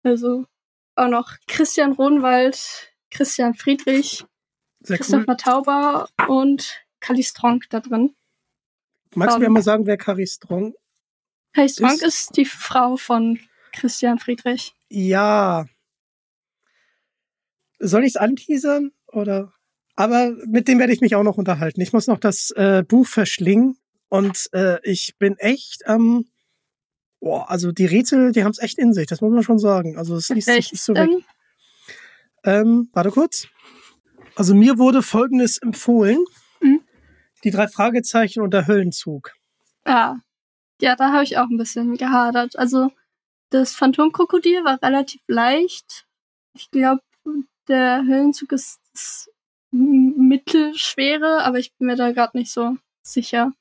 Also auch noch Christian Rodenwald, Christian Friedrich, Sehr Christopher cool. Tauber und Kali Stronk da drin. Magst du mir mal sagen, wer Kali Strong Kali Strong ist? ist die Frau von Christian Friedrich. Ja. Soll ich es anteasern? Oder? Aber mit dem werde ich mich auch noch unterhalten. Ich muss noch das äh, Buch verschlingen und äh, ich bin echt am ähm, Boah, also die Rätsel, die haben es echt in sich, das muss man schon sagen. Also es liest sich nicht so weg. Ähm, warte kurz. Also mir wurde folgendes empfohlen. Mhm. Die drei Fragezeichen und der Höllenzug. Ah. Ja, da habe ich auch ein bisschen gehadert. Also das Phantomkrokodil war relativ leicht. Ich glaube, der Höllenzug ist mittelschwere, aber ich bin mir da gerade nicht so sicher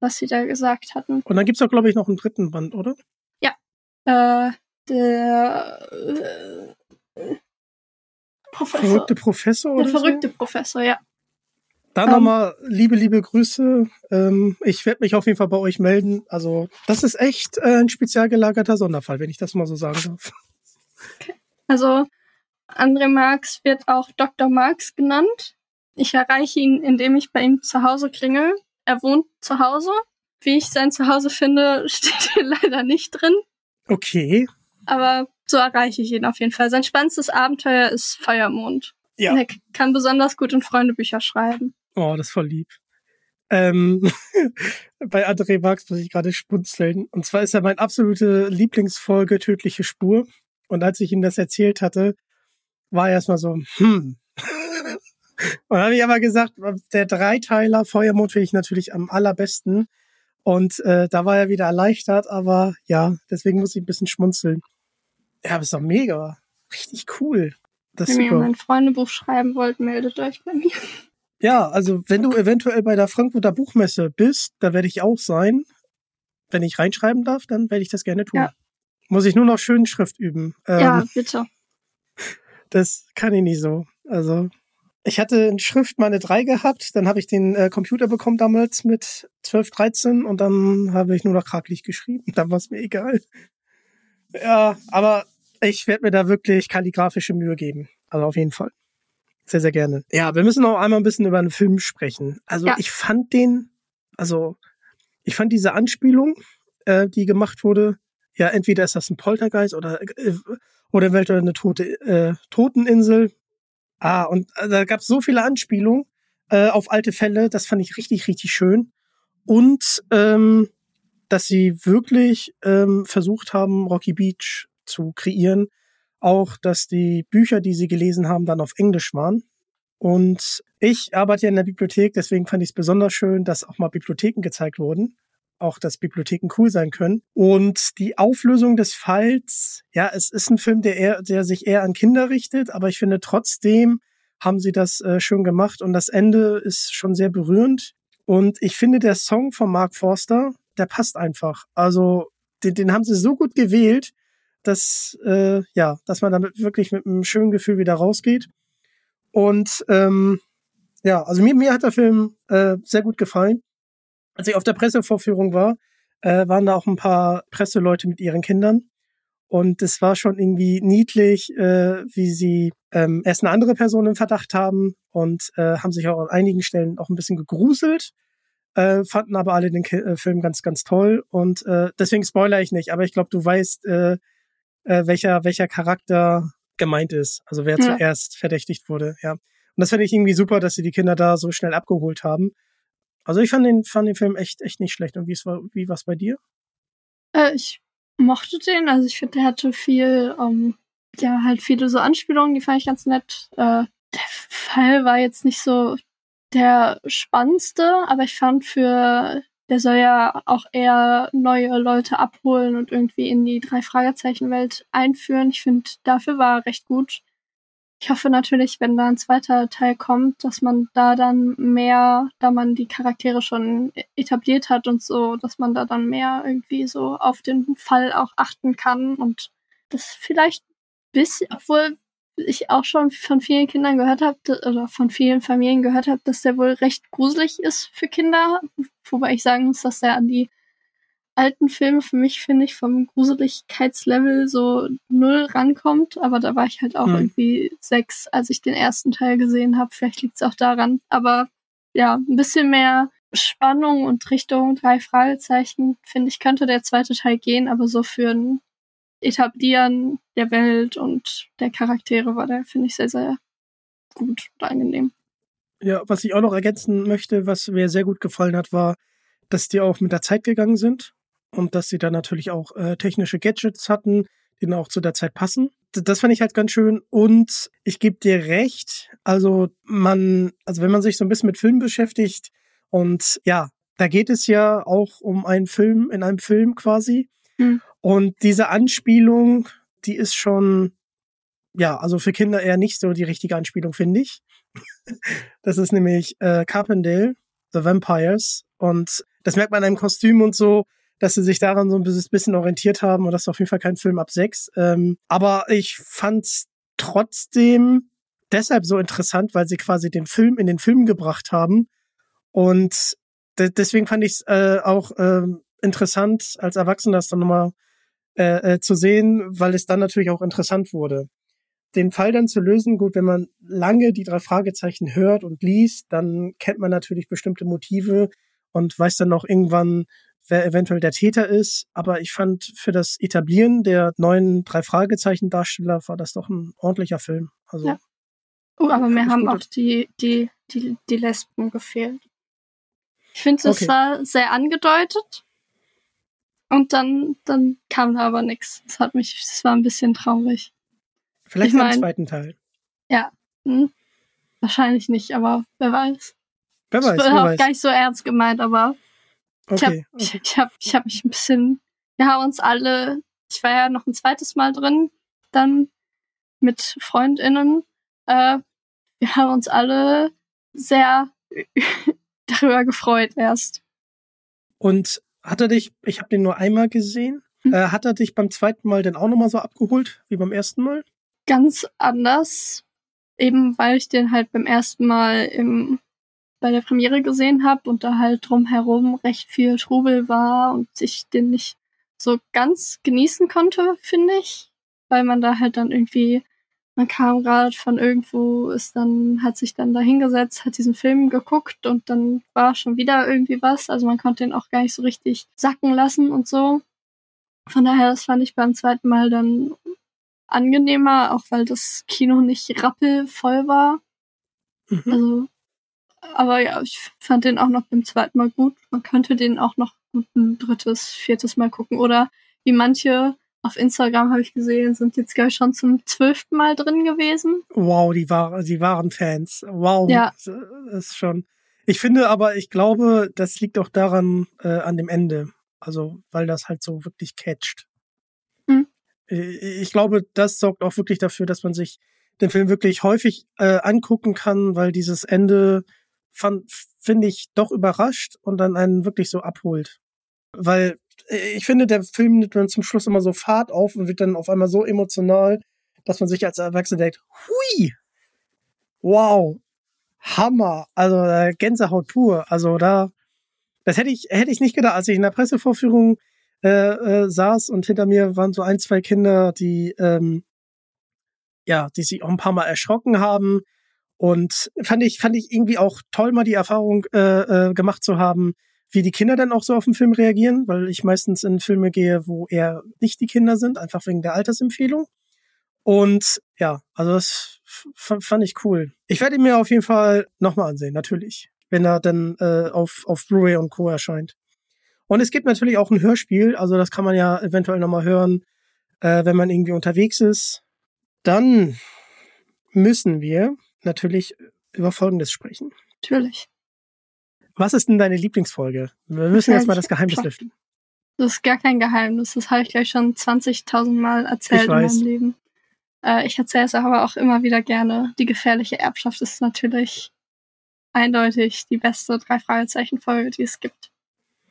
was sie da gesagt hatten. Und dann gibt's auch, glaube ich, noch einen dritten Band, oder? Ja. Äh, der äh, Professor. Verrückte Professor, oder? Der verrückte so? Professor, ja. Dann um, nochmal liebe, liebe Grüße. Ähm, ich werde mich auf jeden Fall bei euch melden. Also, das ist echt äh, ein spezial gelagerter Sonderfall, wenn ich das mal so sagen darf. Okay. Also, André Marx wird auch Dr. Marx genannt. Ich erreiche ihn, indem ich bei ihm zu Hause klingel er wohnt zu Hause. Wie ich sein Zuhause finde, steht hier leider nicht drin. Okay. Aber so erreiche ich ihn auf jeden Fall. Sein spannendstes Abenteuer ist Feuermond. Ja. Er kann besonders gut in Freundebücher schreiben. Oh, das ist voll lieb. Ähm, bei André Marx muss ich gerade spunzeln. Und zwar ist ja meine absolute Lieblingsfolge Tödliche Spur. Und als ich ihm das erzählt hatte, war er erstmal so, hm, und habe ich aber gesagt, der Dreiteiler Feuermond finde ich natürlich am allerbesten. Und äh, da war er wieder erleichtert, aber ja, deswegen muss ich ein bisschen schmunzeln. Ja, aber ist doch mega. Richtig cool. Das wenn ihr mein Freundebuch schreiben wollt, meldet euch bei mir. Ja, also wenn du eventuell bei der Frankfurter Buchmesse bist, da werde ich auch sein. Wenn ich reinschreiben darf, dann werde ich das gerne tun. Ja. Muss ich nur noch schön Schrift üben. Ähm, ja, bitte. Das kann ich nicht so. Also ich hatte in Schrift meine drei gehabt, dann habe ich den äh, Computer bekommen damals mit 12, 13 und dann habe ich nur noch krakelig geschrieben. Dann war es mir egal. Ja, aber ich werde mir da wirklich kalligrafische Mühe geben. Also auf jeden Fall. Sehr, sehr gerne. Ja, wir müssen auch einmal ein bisschen über einen Film sprechen. Also ja. ich fand den, also ich fand diese Anspielung, äh, die gemacht wurde, ja, entweder ist das ein Poltergeist oder, äh, oder eventuell eine tote, äh, Toteninsel Ah, und äh, da gab es so viele Anspielungen äh, auf alte Fälle, das fand ich richtig, richtig schön. Und ähm, dass sie wirklich ähm, versucht haben, Rocky Beach zu kreieren. Auch, dass die Bücher, die sie gelesen haben, dann auf Englisch waren. Und ich arbeite ja in der Bibliothek, deswegen fand ich es besonders schön, dass auch mal Bibliotheken gezeigt wurden. Auch, dass Bibliotheken cool sein können. Und die Auflösung des Falls, ja, es ist ein Film, der, eher, der sich eher an Kinder richtet, aber ich finde trotzdem haben sie das äh, schön gemacht und das Ende ist schon sehr berührend. Und ich finde, der Song von Mark Forster, der passt einfach. Also, den, den haben sie so gut gewählt, dass, äh, ja, dass man damit wirklich mit einem schönen Gefühl wieder rausgeht. Und ähm, ja, also mir, mir hat der Film äh, sehr gut gefallen. Als ich auf der Pressevorführung war, äh, waren da auch ein paar Presseleute mit ihren Kindern. Und es war schon irgendwie niedlich, äh, wie sie ähm, erst eine andere Person im Verdacht haben und äh, haben sich auch an einigen Stellen auch ein bisschen gegruselt, äh, fanden aber alle den Ki äh, Film ganz, ganz toll. Und äh, deswegen spoiler ich nicht, aber ich glaube, du weißt, äh, äh, welcher, welcher Charakter gemeint ist. Also wer ja. zuerst verdächtigt wurde, ja. Und das finde ich irgendwie super, dass sie die Kinder da so schnell abgeholt haben. Also ich fand den, fand den Film echt, echt nicht schlecht. Und wie war, war's bei dir? Äh, ich mochte den. Also ich finde, der hatte viel, ähm, ja, halt viele so Anspielungen, die fand ich ganz nett. Äh, der Fall war jetzt nicht so der spannendste, aber ich fand für der soll ja auch eher neue Leute abholen und irgendwie in die drei Fragezeichen Welt einführen. Ich finde, dafür war er recht gut. Ich hoffe natürlich, wenn da ein zweiter Teil kommt, dass man da dann mehr, da man die Charaktere schon etabliert hat und so, dass man da dann mehr irgendwie so auf den Fall auch achten kann und das vielleicht bis, obwohl ich auch schon von vielen Kindern gehört habe, oder von vielen Familien gehört habe, dass der wohl recht gruselig ist für Kinder. Wobei ich sagen muss, dass er an die alten Filme für mich, finde ich, vom Gruseligkeitslevel so null rankommt. Aber da war ich halt auch mhm. irgendwie sechs, als ich den ersten Teil gesehen habe. Vielleicht liegt es auch daran. Aber ja, ein bisschen mehr Spannung und Richtung drei Fragezeichen, finde ich, könnte der zweite Teil gehen, aber so für ein Etablieren der Welt und der Charaktere war der, finde ich, sehr, sehr gut und angenehm. Ja, was ich auch noch ergänzen möchte, was mir sehr gut gefallen hat, war, dass die auch mit der Zeit gegangen sind und dass sie dann natürlich auch äh, technische Gadgets hatten, die dann auch zu der Zeit passen. Das fand ich halt ganz schön und ich gebe dir recht, also man, also wenn man sich so ein bisschen mit Filmen beschäftigt und ja, da geht es ja auch um einen Film in einem Film quasi hm. Und diese Anspielung, die ist schon, ja, also für Kinder eher nicht so die richtige Anspielung, finde ich. das ist nämlich äh, Carpendale, The Vampires. Und das merkt man an einem Kostüm und so, dass sie sich daran so ein bisschen orientiert haben. Und das ist auf jeden Fall kein Film ab sechs. Ähm, aber ich fand's trotzdem deshalb so interessant, weil sie quasi den Film in den Film gebracht haben. Und de deswegen fand ich es äh, auch ähm, interessant, als Erwachsener das dann nochmal äh, äh, zu sehen, weil es dann natürlich auch interessant wurde. Den Fall dann zu lösen, gut, wenn man lange die drei Fragezeichen hört und liest, dann kennt man natürlich bestimmte Motive und weiß dann auch irgendwann, wer eventuell der Täter ist. Aber ich fand für das Etablieren der neuen drei Fragezeichen Darsteller war das doch ein ordentlicher Film. Also ja. Oh, aber mir haben auch die, die, die, die Lesben gefehlt. Ich finde, es okay. war sehr angedeutet, und dann, dann kam da aber nichts. Das hat mich, das war ein bisschen traurig. Vielleicht ich mein, im zweiten Teil. Ja, hm, wahrscheinlich nicht, aber wer weiß. Wer weiß, ich bin auch gar nicht so ernst gemeint, aber okay, ich habe ich, ich hab, ich hab mich ein bisschen, wir haben uns alle, ich war ja noch ein zweites Mal drin, dann mit FreundInnen, äh, wir haben uns alle sehr darüber gefreut erst. Und hat er dich, ich habe den nur einmal gesehen, hm. äh, hat er dich beim zweiten Mal denn auch nochmal so abgeholt wie beim ersten Mal? Ganz anders, eben weil ich den halt beim ersten Mal im, bei der Premiere gesehen habe und da halt drumherum recht viel Trubel war und ich den nicht so ganz genießen konnte, finde ich, weil man da halt dann irgendwie man kam gerade von irgendwo, ist dann, hat sich dann da hingesetzt, hat diesen Film geguckt und dann war schon wieder irgendwie was. Also man konnte ihn auch gar nicht so richtig sacken lassen und so. Von daher, das fand ich beim zweiten Mal dann angenehmer, auch weil das Kino nicht rappelvoll war. Mhm. Also, aber ja, ich fand den auch noch beim zweiten Mal gut. Man könnte den auch noch gut ein drittes, viertes Mal gucken. Oder wie manche auf Instagram habe ich gesehen, sind jetzt ich schon zum zwölften Mal drin gewesen. Wow, die waren, die waren Fans. Wow, Ja. das ist schon. Ich finde aber, ich glaube, das liegt auch daran äh, an dem Ende. Also, weil das halt so wirklich catcht. Hm. Ich glaube, das sorgt auch wirklich dafür, dass man sich den Film wirklich häufig äh, angucken kann, weil dieses Ende finde ich, doch überrascht und dann einen wirklich so abholt. Weil äh, ich finde, der Film nimmt dann zum Schluss immer so Fahrt auf und wird dann auf einmal so emotional, dass man sich als Erwachsener denkt, hui, wow, Hammer, also äh, Gänsehaut pur. Also da, das hätte ich, hätte ich nicht gedacht, als ich in der Pressevorführung äh, äh, saß und hinter mir waren so ein, zwei Kinder, die ähm, ja, die sich auch ein paar Mal erschrocken haben. Und fand ich, fand ich irgendwie auch toll, mal die Erfahrung äh, äh, gemacht zu haben, wie die Kinder dann auch so auf den Film reagieren, weil ich meistens in Filme gehe, wo eher nicht die Kinder sind, einfach wegen der Altersempfehlung. Und ja, also das fand ich cool. Ich werde ihn mir auf jeden Fall nochmal ansehen, natürlich, wenn er dann äh, auf, auf Blu-ray und Co. erscheint. Und es gibt natürlich auch ein Hörspiel, also das kann man ja eventuell nochmal hören, äh, wenn man irgendwie unterwegs ist. Dann müssen wir natürlich über Folgendes sprechen. Natürlich. Was ist denn deine Lieblingsfolge? Wir müssen jetzt mal das Geheimnis lüften. Das ist gar kein Geheimnis. Das habe ich gleich schon 20.000 Mal erzählt in meinem Leben. Äh, ich erzähle es aber auch immer wieder gerne. Die gefährliche Erbschaft ist natürlich eindeutig die beste Drei-Fragezeichen-Folge, die es gibt.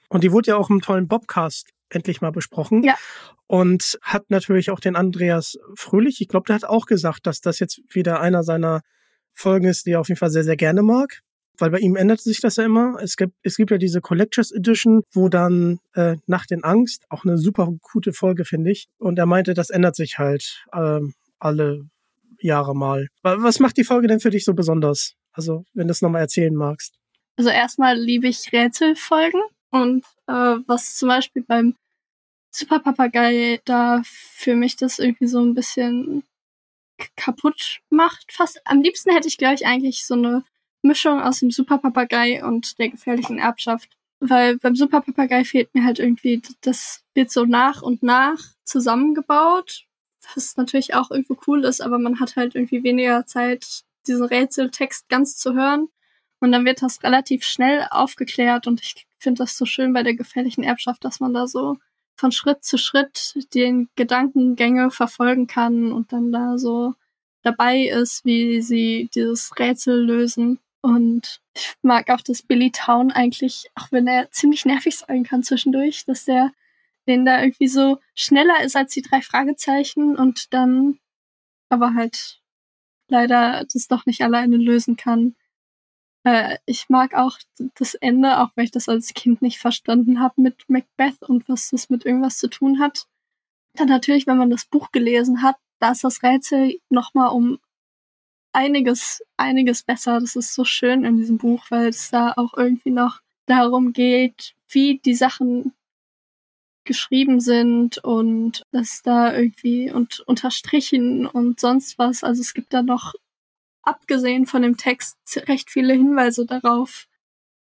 Und die wurde ja auch im tollen Bobcast endlich mal besprochen. Ja. Und hat natürlich auch den Andreas Fröhlich, ich glaube, der hat auch gesagt, dass das jetzt wieder einer seiner Folgen ist, die er auf jeden Fall sehr, sehr gerne mag. Weil bei ihm ändert sich das ja immer. Es gibt, es gibt ja diese Collectors Edition, wo dann äh, Nacht in Angst, auch eine super gute Folge, finde ich. Und er meinte, das ändert sich halt ähm, alle Jahre mal. Wa- Was macht die Folge denn für dich so besonders? Also, wenn du es nochmal erzählen magst. Also erstmal liebe ich Rätselfolgen und äh, was zum Beispiel beim Super Papagei da für mich das irgendwie so ein bisschen kaputt macht. Fast am liebsten hätte ich gleich eigentlich so eine Mischung aus dem Super Papagei und der gefährlichen Erbschaft. Weil beim Super Papagei fehlt mir halt irgendwie, das wird so nach und nach zusammengebaut, was natürlich auch irgendwo cool ist, aber man hat halt irgendwie weniger Zeit, diesen Rätseltext ganz zu hören. Und dann wird das relativ schnell aufgeklärt und ich finde das so schön bei der gefährlichen Erbschaft, dass man da so von Schritt zu Schritt den Gedankengänge verfolgen kann und dann da so dabei ist, wie sie dieses Rätsel lösen. Und ich mag auch, dass Billy Town eigentlich, auch wenn er ziemlich nervig sein kann zwischendurch, dass der den da irgendwie so schneller ist als die drei Fragezeichen und dann aber halt leider das doch nicht alleine lösen kann. Äh, ich mag auch das Ende, auch weil ich das als Kind nicht verstanden habe mit Macbeth und was das mit irgendwas zu tun hat. Dann natürlich, wenn man das Buch gelesen hat, da ist das Rätsel nochmal um einiges, einiges besser. Das ist so schön in diesem Buch, weil es da auch irgendwie noch darum geht, wie die Sachen geschrieben sind und das da irgendwie und unterstrichen und sonst was. Also es gibt da noch, abgesehen von dem Text, recht viele Hinweise darauf,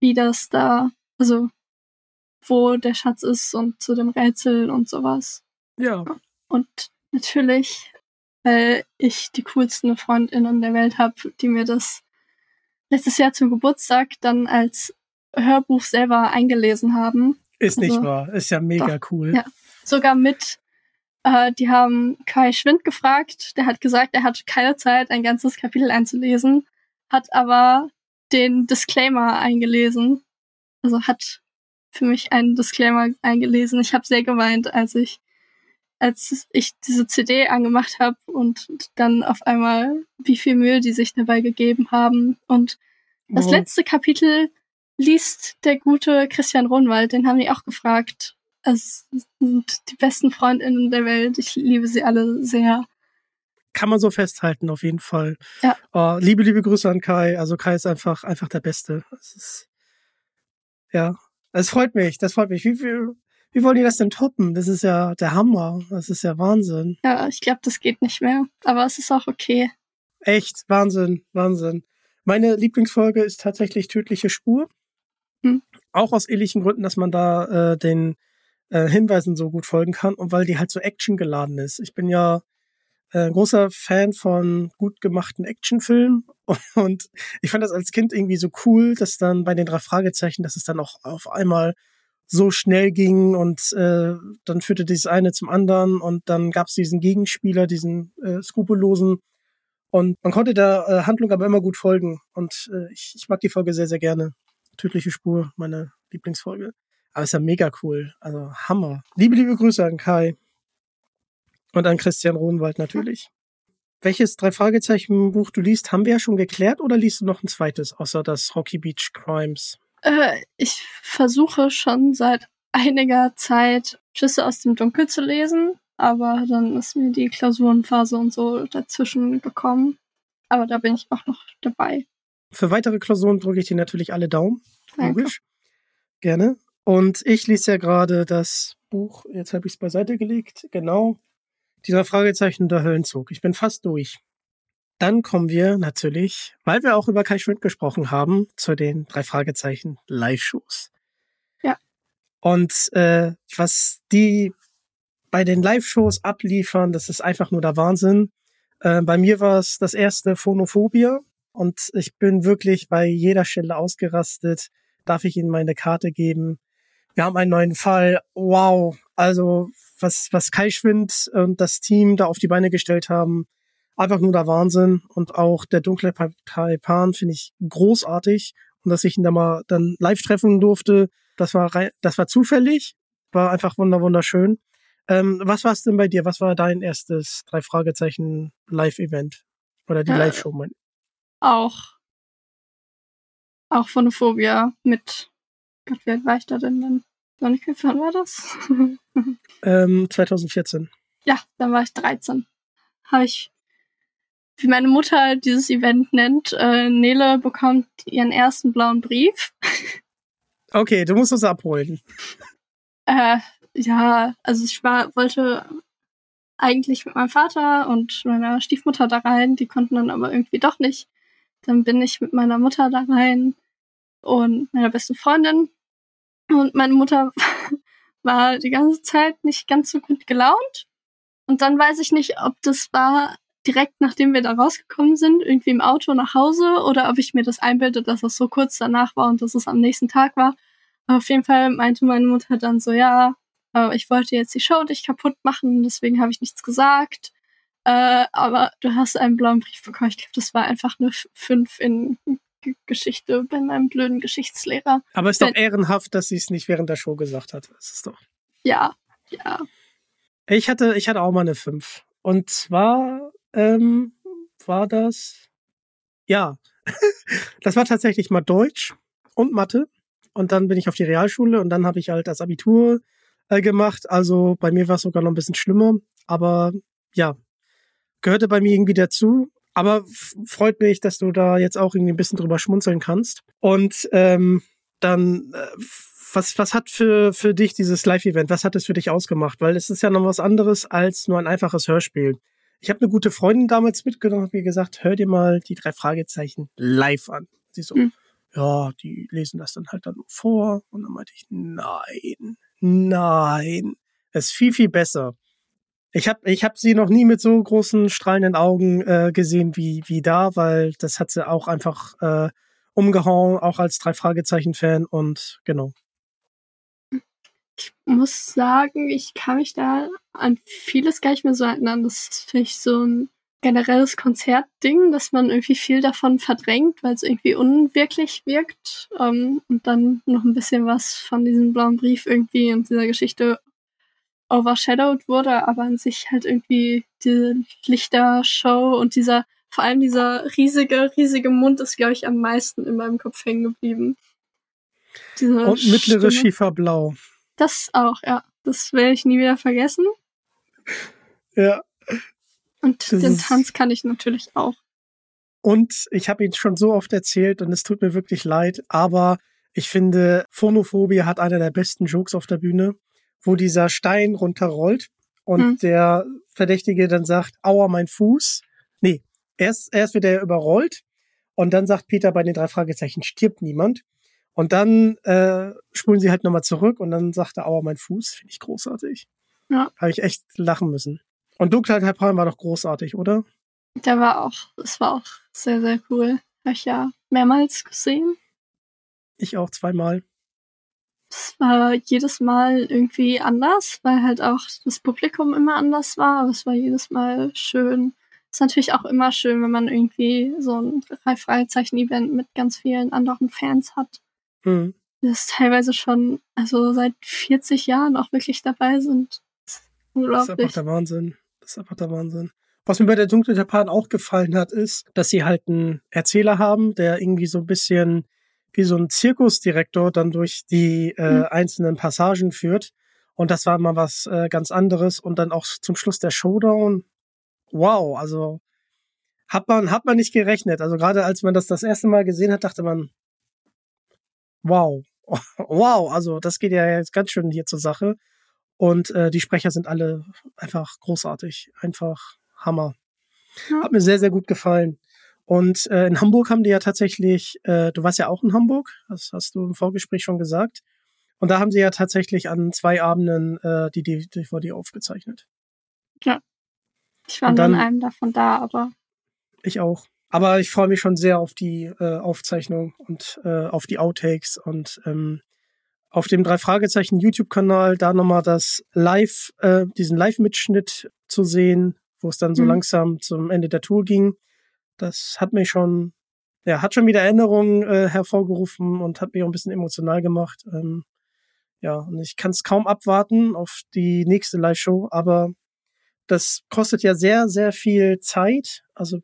wie das da, also wo der Schatz ist und zu dem Rätsel und sowas. Ja. Und natürlich, weil ich die coolsten Freundinnen der Welt habe, die mir das letztes Jahr zum Geburtstag dann als Hörbuch selber eingelesen haben. Ist nicht Also, wahr. Ist ja mega cool. Ja. Sogar mit, äh, die haben Kai Schwind gefragt. Der hat gesagt, er hat keine Zeit, ein ganzes Kapitel einzulesen, hat aber den Disclaimer eingelesen. Also hat für mich einen Disclaimer eingelesen. Ich habe sehr geweint, als ich als ich diese CD angemacht habe und dann auf einmal, wie viel Mühe die sich dabei gegeben haben. Und das letzte Kapitel liest der gute Christian Rohnwald, den haben die auch gefragt. Es sind die besten Freundinnen der Welt. Ich liebe sie alle sehr. Kann man so festhalten, auf jeden Fall. Ja. Oh, liebe, liebe Grüße an Kai. Also Kai ist einfach, einfach der Beste. Es ist, ja. Es freut mich, das freut mich. Wie wie Wie wollen die das denn toppen? Das ist ja der Hammer. Das ist ja Wahnsinn. Ja, ich glaube, das geht nicht mehr. Aber es ist auch okay. Echt, Wahnsinn, Wahnsinn. Meine Lieblingsfolge ist tatsächlich Tödliche Spur. Hm. Auch aus ähnlichen Gründen, dass man da äh, den äh, Hinweisen so gut folgen kann und weil die halt so actiongeladen ist. Ich bin ja äh, großer Fan von gut gemachten Actionfilmen und ich fand das als Kind irgendwie so cool, dass dann bei den drei Fragezeichen, dass es dann auch auf einmal so schnell ging und äh, dann führte dieses eine zum anderen und dann gab es diesen Gegenspieler, diesen äh, skrupellosen und man konnte der äh, Handlung aber immer gut folgen und äh, ich, ich mag die Folge sehr, sehr gerne. Tödliche Spur, meine Lieblingsfolge. Aber ist ja mega cool. Also Hammer. Liebe, liebe Grüße an Kai. Und an Christian Rohnwald natürlich. Welches Drei-Fragezeichen-Buch du liest, haben wir ja schon geklärt oder liest du noch ein zweites, außer das Rocky Beach Crimes? Äh, ich versuche schon seit einiger Zeit Schüsse aus dem Dunkel zu lesen, aber dann ist mir die Klausurenphase und so dazwischen gekommen. Aber da bin ich auch noch dabei. Für weitere Klausuren drücke ich dir natürlich alle Daumen. Logisch. Gerne. Und ich lese ja gerade das Buch, jetzt habe ich es beiseite gelegt, genau, dieser Fragezeichen der Höllenzug. Ich bin fast durch. Dann kommen wir natürlich, weil wir auch über Kai Schwind gesprochen haben, zu den drei Fragezeichen Live-Shows. Ja. Und äh, was die bei den Live-Shows abliefern, das ist einfach nur der Wahnsinn. Äh, bei mir war es das erste Phonophobia und ich bin wirklich bei jeder Stelle ausgerastet. Darf ich Ihnen meine Karte geben? Wir haben einen neuen Fall. Wow. Also, was, was Kai Schwind und das Team da auf die Beine gestellt haben, einfach nur der Wahnsinn. Und auch der dunkle Partei Pan finde ich großartig. Und dass ich ihn da mal dann live treffen durfte, das war, das war zufällig. War einfach wunder, wunderschön. Ähm, was war es denn bei dir? Was war dein erstes drei Fragezeichen Live-Event? Oder die äh, Live-Show? Auch. Auch Phonophobia mit Gott, wie alt war ich da denn dann? Noch nicht viel, wann war das? ähm, 2014. Ja, dann war ich 13. Habe ich, wie meine Mutter dieses Event nennt, äh, Nele bekommt ihren ersten blauen Brief. Okay, du musst uns abholen. Äh, ja, also ich war, wollte eigentlich mit meinem Vater und meiner Stiefmutter da rein, die konnten dann aber irgendwie doch nicht. Dann bin ich mit meiner Mutter da rein und meiner besten Freundin und meine Mutter war die ganze Zeit nicht ganz so gut gelaunt. Und dann weiß ich nicht, ob das war direkt nachdem wir da rausgekommen sind, irgendwie im Auto nach Hause oder ob ich mir das einbilde, dass es so kurz danach war und dass es am nächsten Tag war. Aber auf jeden Fall meinte meine Mutter dann so, ja, äh, ich wollte jetzt die Show dich kaputt machen, deswegen habe ich nichts gesagt. Äh, aber du hast einen blauen Brief bekommen. Ich glaube, das war einfach eine 5 in Geschichte bei meinem blöden Geschichtslehrer. Aber es ist doch ehrenhaft, dass sie es nicht während der Show gesagt hat. Das ist doch. Ja, ja. Ich hatte, ich hatte auch mal eine 5. Und zwar ähm, war das. Ja, das war tatsächlich mal Deutsch und Mathe. Und dann bin ich auf die Realschule und dann habe ich halt das Abitur äh, gemacht. Also bei mir war es sogar noch ein bisschen schlimmer. Aber ja, gehörte bei mir irgendwie dazu. Aber freut mich, dass du da jetzt auch irgendwie ein bisschen drüber schmunzeln kannst. Und ähm, dann, äh, was, was hat für, für dich dieses Live-Event, was hat es für dich ausgemacht? Weil es ist ja noch was anderes als nur ein einfaches Hörspiel. Ich habe eine gute Freundin damals mitgenommen und mir gesagt, hör dir mal die drei Fragezeichen live an. Sie so, mhm. ja, die lesen das dann halt dann vor. Und dann meinte ich, nein, nein, es ist viel, viel besser. Ich habe ich hab sie noch nie mit so großen strahlenden Augen äh, gesehen wie, wie da, weil das hat sie auch einfach äh, umgehauen, auch als drei Fragezeichen-Fan und genau. Ich muss sagen, ich kann mich da an vieles gar nicht mehr so erinnern. Das ist vielleicht so ein generelles Konzertding, dass man irgendwie viel davon verdrängt, weil es irgendwie unwirklich wirkt. Ähm, und dann noch ein bisschen was von diesem blauen Brief irgendwie und dieser Geschichte overshadowed wurde, aber an sich halt irgendwie diese Lichtershow und dieser, vor allem dieser riesige, riesige Mund ist, glaube ich, am meisten in meinem Kopf hängen geblieben. Diese und mittlere Schieferblau. Das auch, ja. Das werde ich nie wieder vergessen. Ja. Und das den Tanz kann ich natürlich auch. Und ich habe ihn schon so oft erzählt und es tut mir wirklich leid, aber ich finde, Phonophobie hat einer der besten Jokes auf der Bühne wo dieser Stein runterrollt und Hm. der Verdächtige dann sagt, aua, mein Fuß. Nee, erst, erst wird er überrollt und dann sagt Peter bei den drei Fragezeichen, stirbt niemand. Und dann äh, spulen sie halt nochmal zurück und dann sagt er, aua, mein Fuß. Finde ich großartig. Ja. Habe ich echt lachen müssen. Und Dunkelheit halb Palm war doch großartig, oder? Der war auch, das war auch sehr, sehr cool. Habe ich ja mehrmals gesehen. Ich auch zweimal. Es war jedes Mal irgendwie anders, weil halt auch das Publikum immer anders war, aber es war jedes Mal schön. Ist natürlich auch immer schön, wenn man irgendwie so ein drei Fragezeichen-Event mit ganz vielen anderen Fans hat. Hm. Das teilweise schon, also seit 40 Jahren auch wirklich dabei sind. Das ist Das ist einfach unglaublich. der Wahnsinn. Das ist einfach der Wahnsinn. Was mir bei der Dunkle Japan auch gefallen hat, ist, dass sie halt einen Erzähler haben, der irgendwie so ein bisschen wie so ein Zirkusdirektor dann durch die äh, Mhm. einzelnen Passagen führt. Und das war mal was äh, ganz anderes. Und dann auch zum Schluss der Showdown. Wow, also hat man, hat man nicht gerechnet. Also gerade als man das das erste Mal gesehen hat, dachte man, wow, wow, also das geht ja jetzt ganz schön hier zur Sache. Und äh, die Sprecher sind alle einfach großartig, einfach Hammer. Ja. Hat mir sehr, sehr gut gefallen. Und äh, in Hamburg haben die ja tatsächlich, äh, du warst ja auch in Hamburg, das hast du im Vorgespräch schon gesagt. Und da haben sie ja tatsächlich an zwei Abenden äh, die DVD aufgezeichnet. Ich war Und nur in dann- einem davon da, aber Ich auch. Aber ich freue mich schon sehr auf die äh, Aufzeichnung und äh, auf die Outtakes und ähm, auf dem drei Fragezeichen YouTube-Kanal da nochmal das Live, äh, diesen Live-Mitschnitt zu sehen, wo es dann so Mhm. langsam zum Ende der Tour ging. Das hat mich schon, ja, hat schon wieder Erinnerungen äh, hervorgerufen und hat mich auch ein bisschen emotional gemacht. Ähm, ja, und ich kann es kaum abwarten auf die nächste Live-Show, aber das kostet ja sehr, sehr viel Zeit. Also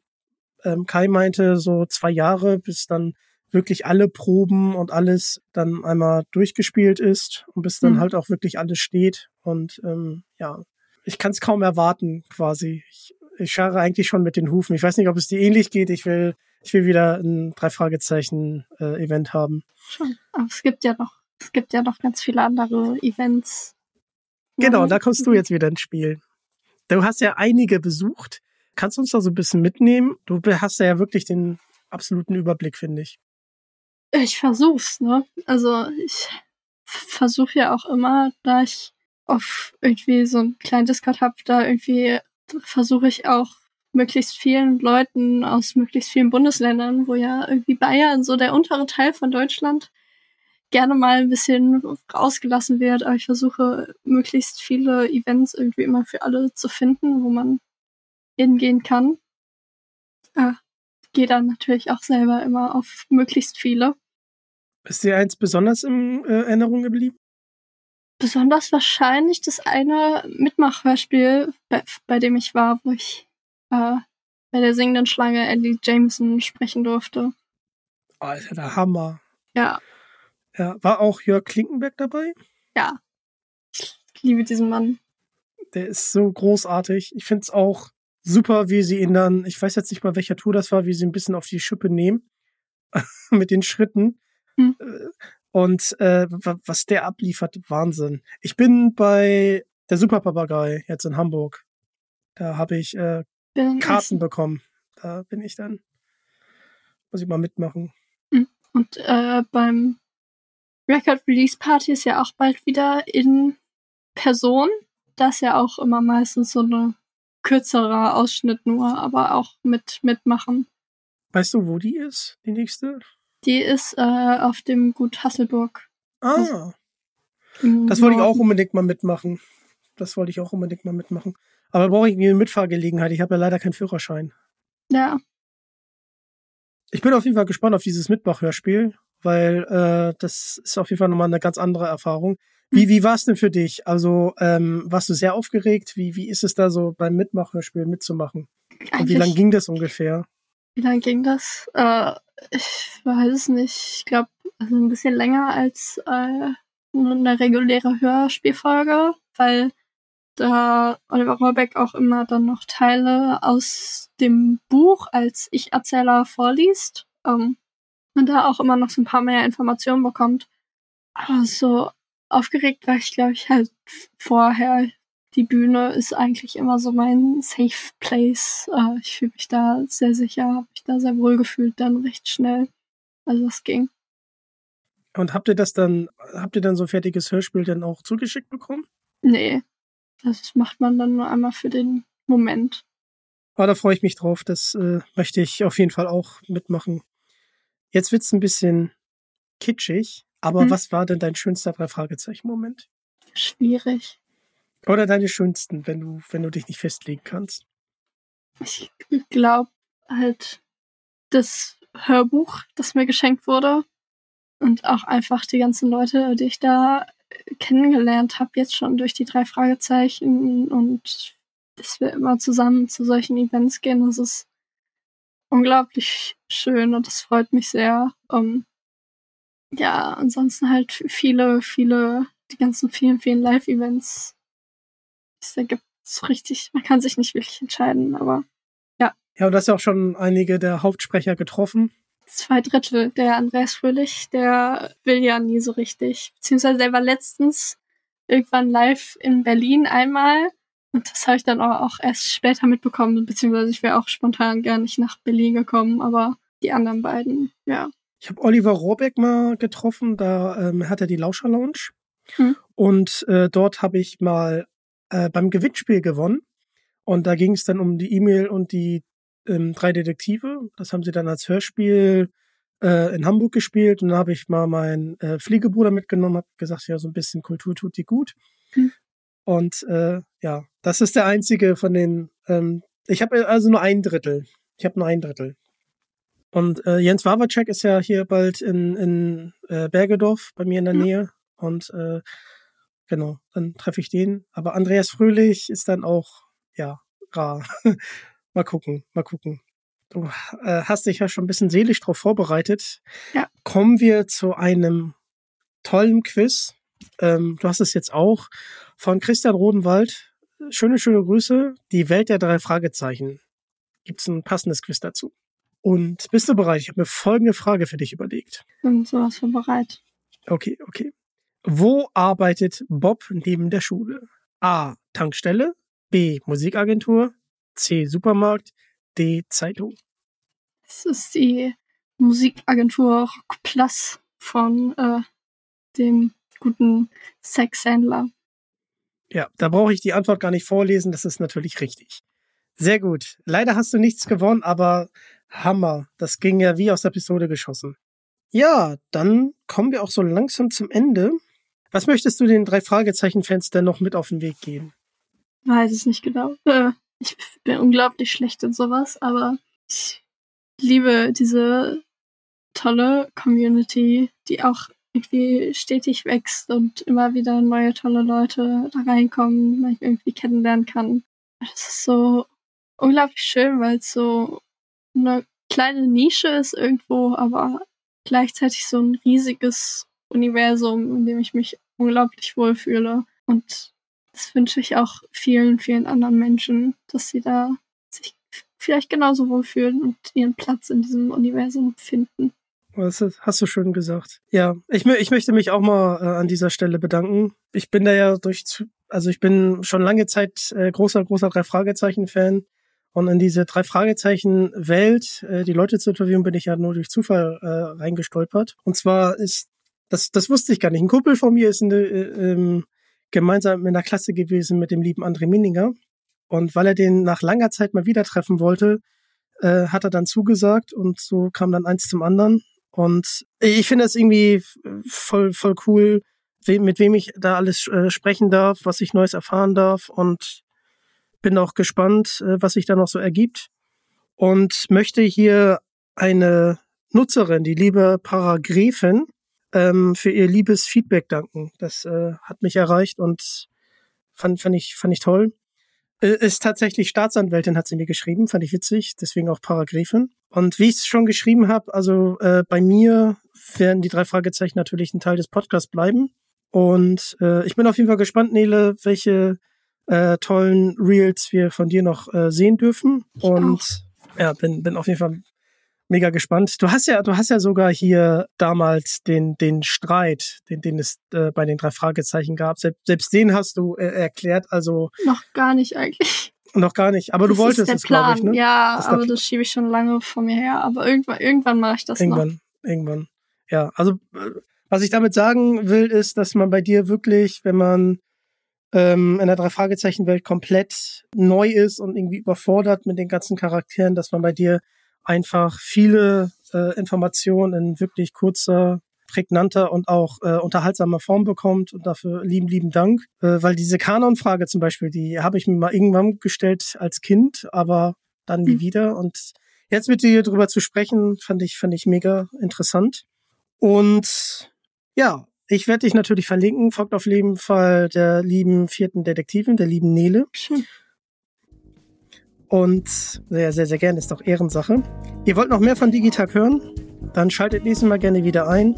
ähm, Kai meinte so zwei Jahre, bis dann wirklich alle Proben und alles dann einmal durchgespielt ist und bis dann Mhm. halt auch wirklich alles steht. Und ähm, ja, ich kann es kaum erwarten, quasi. Ich, ich scharre eigentlich schon mit den Hufen. Ich weiß nicht, ob es dir ähnlich geht. Ich will, ich will wieder ein drei Fragezeichen äh, Event haben. schon. Aber es gibt ja noch, es gibt ja noch ganz viele andere Events. Genau, da kommst du jetzt wieder ins Spiel. Du hast ja einige besucht. Kannst du uns da so ein bisschen mitnehmen? Du hast ja wirklich den absoluten Überblick, finde ich. Ich versuch's, ne? Also ich versuche ja auch immer, da ich auf irgendwie so einen kleinen Discord hab, da irgendwie versuche ich auch möglichst vielen Leuten aus möglichst vielen Bundesländern, wo ja irgendwie Bayern so der untere Teil von Deutschland gerne mal ein bisschen rausgelassen wird, aber ich versuche möglichst viele Events irgendwie immer für alle zu finden, wo man hingehen kann. Äh, Gehe dann natürlich auch selber immer auf möglichst viele. Ist dir eins besonders in äh, Erinnerung geblieben? Besonders wahrscheinlich das eine Mitmachhörspiel, bei, bei dem ich war, wo ich äh, bei der singenden Schlange Ellie Jameson sprechen durfte. Alter, der Hammer. Ja, Ja, war auch Jörg Klinkenberg dabei? ja. Ich liebe diesen Mann. Der ist so großartig. Ich finde es auch super, wie sie ihn dann, ich weiß jetzt nicht mal, welcher Tour das war, wie sie ein bisschen auf die Schippe nehmen. mit den Schritten. Hm. Und äh, wa- was der abliefert, Wahnsinn. Ich bin bei der Superpapagei jetzt in Hamburg. Da habe ich äh, Karten bekommen. Da bin ich dann. Muss ich mal mitmachen. Und äh, beim Record Release Party ist ja auch bald wieder in Person. Das ist ja auch immer meistens so eine kürzerer Ausschnitt nur, aber auch mit mitmachen. Weißt du, wo die ist, die nächste? Die ist äh, auf dem Gut Hasselburg. Ah, im das wollte ich auch unbedingt mal mitmachen. Das wollte ich auch unbedingt mal mitmachen. Aber brauche ich eine Mitfahrgelegenheit. Ich habe ja leider keinen Führerschein. Ja, Ich bin auf jeden Fall gespannt auf dieses Mitmachhörspiel, weil äh, das ist auf jeden Fall nochmal eine ganz andere Erfahrung. Wie, wie war es denn für dich? Also ähm, warst du sehr aufgeregt? Wie, wie ist es da so beim Mitmachhörspiel mitzumachen? Und wie eigentlich- lang ging das ungefähr? Wie lang ging das? Äh, ich weiß es nicht. Ich glaube, also ein bisschen länger als äh, eine reguläre Hörspielfolge, weil da Oliver Rohrbeck auch immer dann noch Teile aus dem Buch als Ich-Erzähler vorliest. Ähm, und da auch immer noch so ein paar mehr Informationen bekommt. Aber so aufgeregt war ich, glaube ich, halt vorher. Die Bühne ist eigentlich immer so mein Safe Place. Äh, ich fühle mich da sehr sicher, habe mich da sehr wohl gefühlt, dann recht schnell. Also es ging. Und habt ihr das dann, habt ihr dann so ein fertiges Hörspiel dann auch zugeschickt bekommen? Nee. Das macht man dann nur einmal für den Moment. Aber da freue ich mich drauf. Das äh, möchte ich auf jeden Fall auch mitmachen. Jetzt wird's ein bisschen kitschig, aber mhm. was war denn dein schönster drei Fragezeichen Moment? Schwierig. Oder deine schönsten, wenn du wenn du dich nicht festlegen kannst. Ich glaube halt das Hörbuch, das mir geschenkt wurde und auch einfach die ganzen Leute, die ich da kennengelernt habe, jetzt schon durch die drei Fragezeichen und dass wir immer zusammen zu solchen Events gehen, das ist unglaublich schön und das freut mich sehr. Um, ja, ansonsten halt viele, viele, die ganzen vielen, vielen Live-Events. Da gibt es richtig, man kann sich nicht wirklich entscheiden, aber ja. Ja, und du hast ja auch schon einige der Hauptsprecher getroffen zwei Drittel. Der Andreas Fröhlich, der will ja nie so richtig. Beziehungsweise der war letztens irgendwann live in Berlin einmal. Und das habe ich dann auch erst später mitbekommen, beziehungsweise ich wäre auch spontan gar nicht nach Berlin gekommen, aber die anderen beiden, ja. Ich habe Oliver Rohrbeck mal getroffen, da ähm, hat er die Lauscher Lounge. Hm. Und äh, dort habe ich mal äh, beim Gewinnspiel gewonnen. Und da ging es dann um die E-Mail und die ähm, Drei Detektive. Das haben sie dann als Hörspiel äh, in Hamburg gespielt. Und da habe ich mal meinen äh, Fliegebruder mitgenommen, habe gesagt, ja, so ein bisschen Kultur tut die gut. Mhm. Und äh, ja, das ist der einzige von den. Ähm, ich habe also nur ein Drittel. Ich habe nur ein Drittel. Und äh, Jens Wawacek ist ja hier bald in, in äh, Bergedorf bei mir in der mhm. Nähe. Und äh, genau, dann treffe ich den. Aber Andreas Fröhlich ist dann auch, ja, rar. Mal gucken, mal gucken. Du äh, hast dich ja schon ein bisschen seelisch darauf vorbereitet. Ja. Kommen wir zu einem tollen Quiz. Ähm, du hast es jetzt auch von Christian Rodenwald. Schöne, schöne Grüße. Die Welt der drei Fragezeichen. Gibt's ein passendes Quiz dazu? Und bist du bereit? Ich habe mir folgende Frage für dich überlegt. Bin sowas von bereit. Okay, okay. Wo arbeitet Bob neben der Schule? A. Tankstelle. B. Musikagentur. C. Supermarkt, D. Zeitung. Das ist die Musikagentur Rock Plus von äh, dem guten Sexhändler. Ja, da brauche ich die Antwort gar nicht vorlesen, das ist natürlich richtig. Sehr gut. Leider hast du nichts gewonnen, aber Hammer. Das ging ja wie aus der Pistole geschossen. Ja, dann kommen wir auch so langsam zum Ende. Was möchtest du den drei Fragezeichen-Fans denn noch mit auf den Weg geben? Weiß es nicht genau. Äh, ich bin unglaublich schlecht in sowas, aber ich liebe diese tolle Community, die auch irgendwie stetig wächst und immer wieder neue tolle Leute da reinkommen, die ich irgendwie kennenlernen kann. Das ist so unglaublich schön, weil es so eine kleine Nische ist irgendwo, aber gleichzeitig so ein riesiges Universum, in dem ich mich unglaublich wohlfühle. Und das wünsche ich auch vielen, vielen anderen Menschen, dass sie da sich vielleicht genauso wohlfühlen und ihren Platz in diesem Universum finden. Das hast du schön gesagt. Ja, ich, ich möchte mich auch mal äh, an dieser Stelle bedanken. Ich bin da ja durch, also ich bin schon lange Zeit äh, großer, großer drei Fragezeichen-Fan. Und in diese drei Fragezeichen-Welt, äh, die Leute zu interviewen, bin ich ja nur durch Zufall äh, reingestolpert. Und zwar ist, das, das wusste ich gar nicht. Ein Kumpel von mir ist in, äh, ähm, gemeinsam in der Klasse gewesen mit dem lieben André Minninger. Und weil er den nach langer Zeit mal wieder treffen wollte, äh, hat er dann zugesagt und so kam dann eins zum anderen. Und ich finde es irgendwie voll, voll cool, we mit wem ich da alles äh, sprechen darf, was ich Neues erfahren darf und bin auch gespannt, äh, was sich da noch so ergibt. Und möchte hier eine Nutzerin, die liebe Paragräfin, ähm, für ihr liebes Feedback danken. Das äh, hat mich erreicht und fand, fand, ich, fand ich toll. Äh, ist tatsächlich Staatsanwältin, hat sie mir geschrieben, fand ich witzig, deswegen auch Paragraphin. Und wie ich es schon geschrieben habe, also äh, bei mir werden die drei Fragezeichen natürlich ein Teil des Podcasts bleiben. Und äh, ich bin auf jeden Fall gespannt, Nele, welche äh, tollen Reels wir von dir noch äh, sehen dürfen. Und ja, bin, bin auf jeden Fall mega gespannt. Du hast ja, du hast ja sogar hier damals den, den Streit, den, den es äh, bei den drei Fragezeichen gab. Selbst, selbst den hast du äh, erklärt. Also noch gar nicht eigentlich. Noch gar nicht. Aber das du wolltest es, glaube ich, ne? Ja, das aber das schiebe ich schon lange vor mir her. Aber irgendwann, irgendwann mache ich das irgendwann, noch. Irgendwann, Ja, also äh, was ich damit sagen will, ist, dass man bei dir wirklich, wenn man ähm, in der Drei-Fragezeichen-Welt komplett neu ist und irgendwie überfordert mit den ganzen Charakteren, dass man bei dir einfach viele äh, Informationen in wirklich kurzer, prägnanter und auch äh, unterhaltsamer Form bekommt und dafür lieben, lieben Dank. Äh, weil diese Kanon-Frage zum Beispiel, die habe ich mir mal irgendwann gestellt als Kind, aber dann nie mhm. wieder. Und jetzt mit dir drüber zu sprechen, fand ich, fand ich mega interessant. Und ja, ich werde dich natürlich verlinken. Folgt auf jeden Fall der lieben vierten Detektivin, der lieben Nele. Schön. Und sehr, sehr, sehr gerne, ist doch Ehrensache. Ihr wollt noch mehr von Digitag hören? Dann schaltet nächstes Mal gerne wieder ein.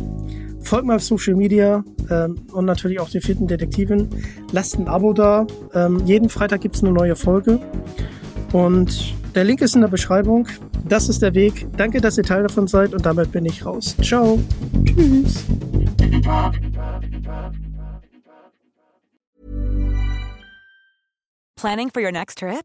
Folgt mir auf Social Media ähm, und natürlich auch der vierten Detektivin. Lasst ein Abo da. Ähm, jeden Freitag gibt es eine neue Folge. Und der Link ist in der Beschreibung. Das ist der Weg. Danke, dass ihr Teil davon seid und damit bin ich raus. Ciao. Tschüss. Planning for your next trip?